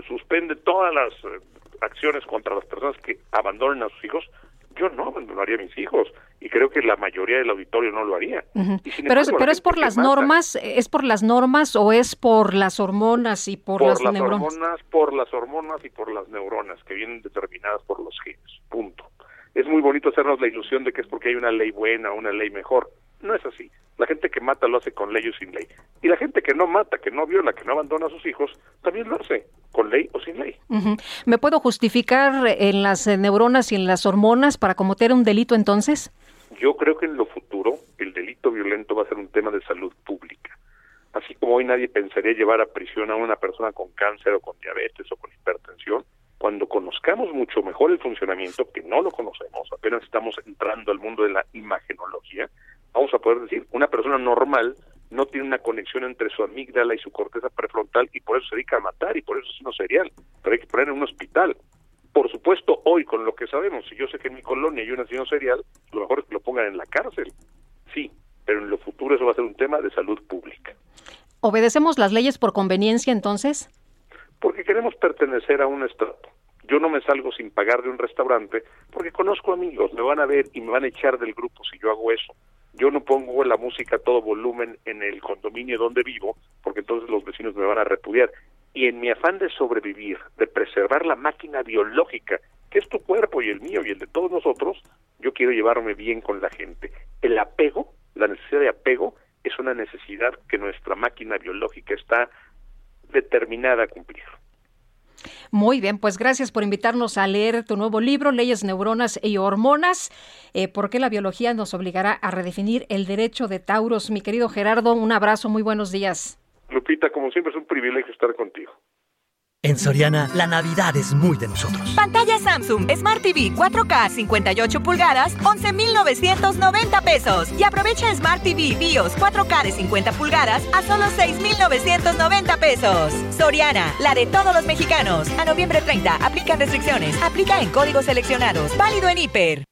suspende todas las eh, acciones contra las personas que abandonen a sus hijos, yo no abandonaría a mis hijos y creo que la mayoría del auditorio no lo haría. Uh -huh. Pero, es, pero es por las mata, normas, es por las normas o es por las hormonas y por, por las, las neuronas. hormonas, por las hormonas y por las neuronas que vienen determinadas por los genes. Punto. Es muy bonito hacernos la ilusión de que es porque hay una ley buena o una ley mejor. No es así. La gente que mata lo hace con ley o sin ley. Y la gente que no mata, que no viola, que no abandona a sus hijos, también lo hace, con ley o sin ley. Uh -huh. ¿Me puedo justificar en las neuronas y en las hormonas para cometer un delito entonces? Yo creo que en lo futuro el delito violento va a ser un tema de salud pública. Así como hoy nadie pensaría llevar a prisión a una persona con cáncer o con diabetes o con hipertensión, cuando conozcamos mucho mejor el funcionamiento, que no lo conocemos, apenas estamos entrando al mundo de la imagenología, vamos a poder decir, una persona normal no tiene una conexión entre su amígdala y su corteza prefrontal y por eso se dedica a matar y por eso es uno serial, pero hay que poner en un hospital. Por supuesto, hoy con lo que sabemos, si yo sé que en mi colonia hay un asesino serial, lo mejor es que lo pongan en la cárcel. Sí, pero en lo futuro eso va a ser un tema de salud pública. ¿Obedecemos las leyes por conveniencia entonces? Porque queremos pertenecer a un estrato. Yo no me salgo sin pagar de un restaurante porque conozco amigos, me van a ver y me van a echar del grupo si yo hago eso. Yo no pongo la música a todo volumen en el condominio donde vivo porque entonces los vecinos me van a repudiar. Y en mi afán de sobrevivir, de preservar la máquina biológica, que es tu cuerpo y el mío y el de todos nosotros, yo quiero llevarme bien con la gente. El apego, la necesidad de apego, es una necesidad que nuestra máquina biológica está determinada a cumplir. Muy bien, pues gracias por invitarnos a leer tu nuevo libro, Leyes, Neuronas y Hormonas, eh, porque la biología nos obligará a redefinir el derecho de Tauros. Mi querido Gerardo, un abrazo, muy buenos días. Lupita, como siempre es un privilegio estar contigo. En Soriana, la Navidad es muy de nosotros. Pantalla Samsung Smart TV 4K 58 pulgadas, 11,990 pesos. Y aprovecha Smart TV BIOS 4K de 50 pulgadas a solo 6,990 pesos. Soriana, la de todos los mexicanos. A noviembre 30, aplican restricciones. Aplica en códigos seleccionados. Válido en hiper.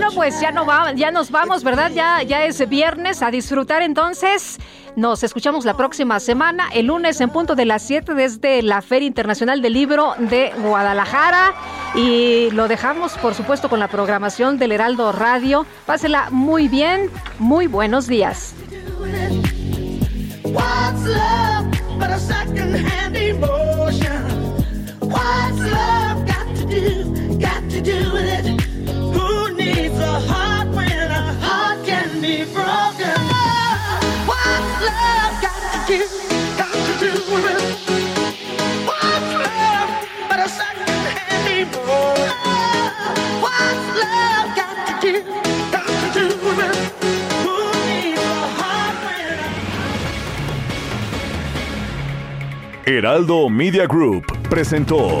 No, pues ya no va, ya nos vamos, ¿verdad? Ya, ya es viernes a disfrutar entonces. Nos escuchamos la próxima semana, el lunes en punto de las 7 desde la Feria Internacional del Libro de Guadalajara. Y lo dejamos, por supuesto, con la programación del Heraldo Radio. Pásela muy bien, muy buenos días. What's love got to do, got Heraldo Media Group presentó